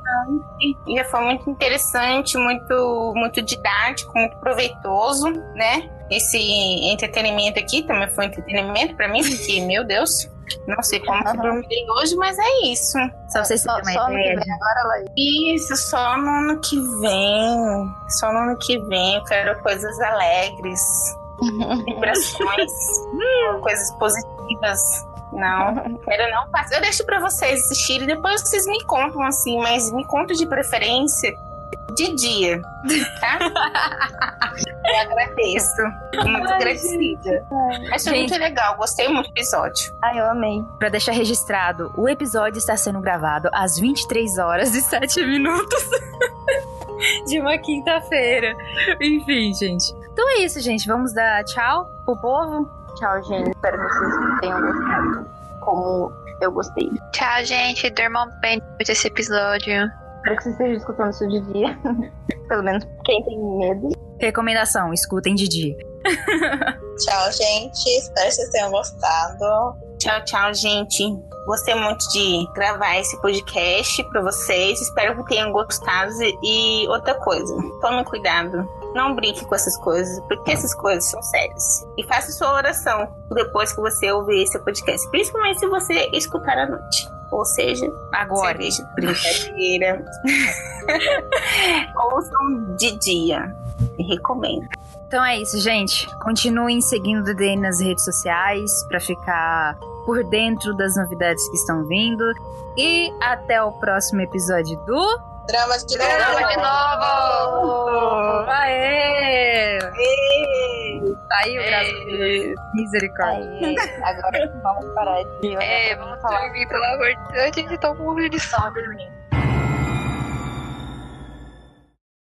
Já foi muito interessante, muito, muito didático, muito proveitoso, né? Esse entretenimento aqui também foi entretenimento pra mim, porque, meu Deus, não sei como que eu dormirei hoje, mas é isso. Só vocês Só, só no que vem agora, Laís. Isso, só no ano que vem. Só no ano que vem. Eu quero coisas alegres, vibrações, coisas positivas. Não, quero não passar. Eu deixo pra vocês assistirem, depois vocês me contam assim, mas me contam de preferência de dia, tá? Eu agradeço. Muito agradecida. Achei Gente. muito legal, gostei muito do episódio. Ai, eu amei. Pra deixar registrado, o episódio está sendo gravado às 23 horas e 7 minutos de uma quinta-feira. Enfim, gente. Então é isso, gente. Vamos dar tchau pro povo. Tchau, gente. Espero que vocês tenham gostado. Como eu gostei. Tchau, gente. Durmam bem depois desse episódio. Espero que vocês estejam escutando isso de dia. Pelo menos quem tem medo. Recomendação: escutem de dia. Tchau, gente. Espero que vocês tenham gostado. Tchau, tchau, gente. Gostei muito de gravar esse podcast pra vocês. Espero que tenham gostado. E outra coisa, tome cuidado. Não brinque com essas coisas, porque essas coisas são sérias. E faça sua oração depois que você ouvir esse podcast. Principalmente se você escutar à noite. Ou seja, Agora. cerveja, brincadeira. Ouçam de dia. Recomendo. Então é isso, gente. Continuem seguindo o DDN nas redes sociais pra ficar por dentro das novidades que estão vindo. E até o próximo episódio do. Drama de Drama de novo! Aê! Saiu, graças a Deus. Misericórdia. Agora vamos parar de É, vamos falar. dormir, pelo amor de Deus. A gente tá morrendo de sono. dormir.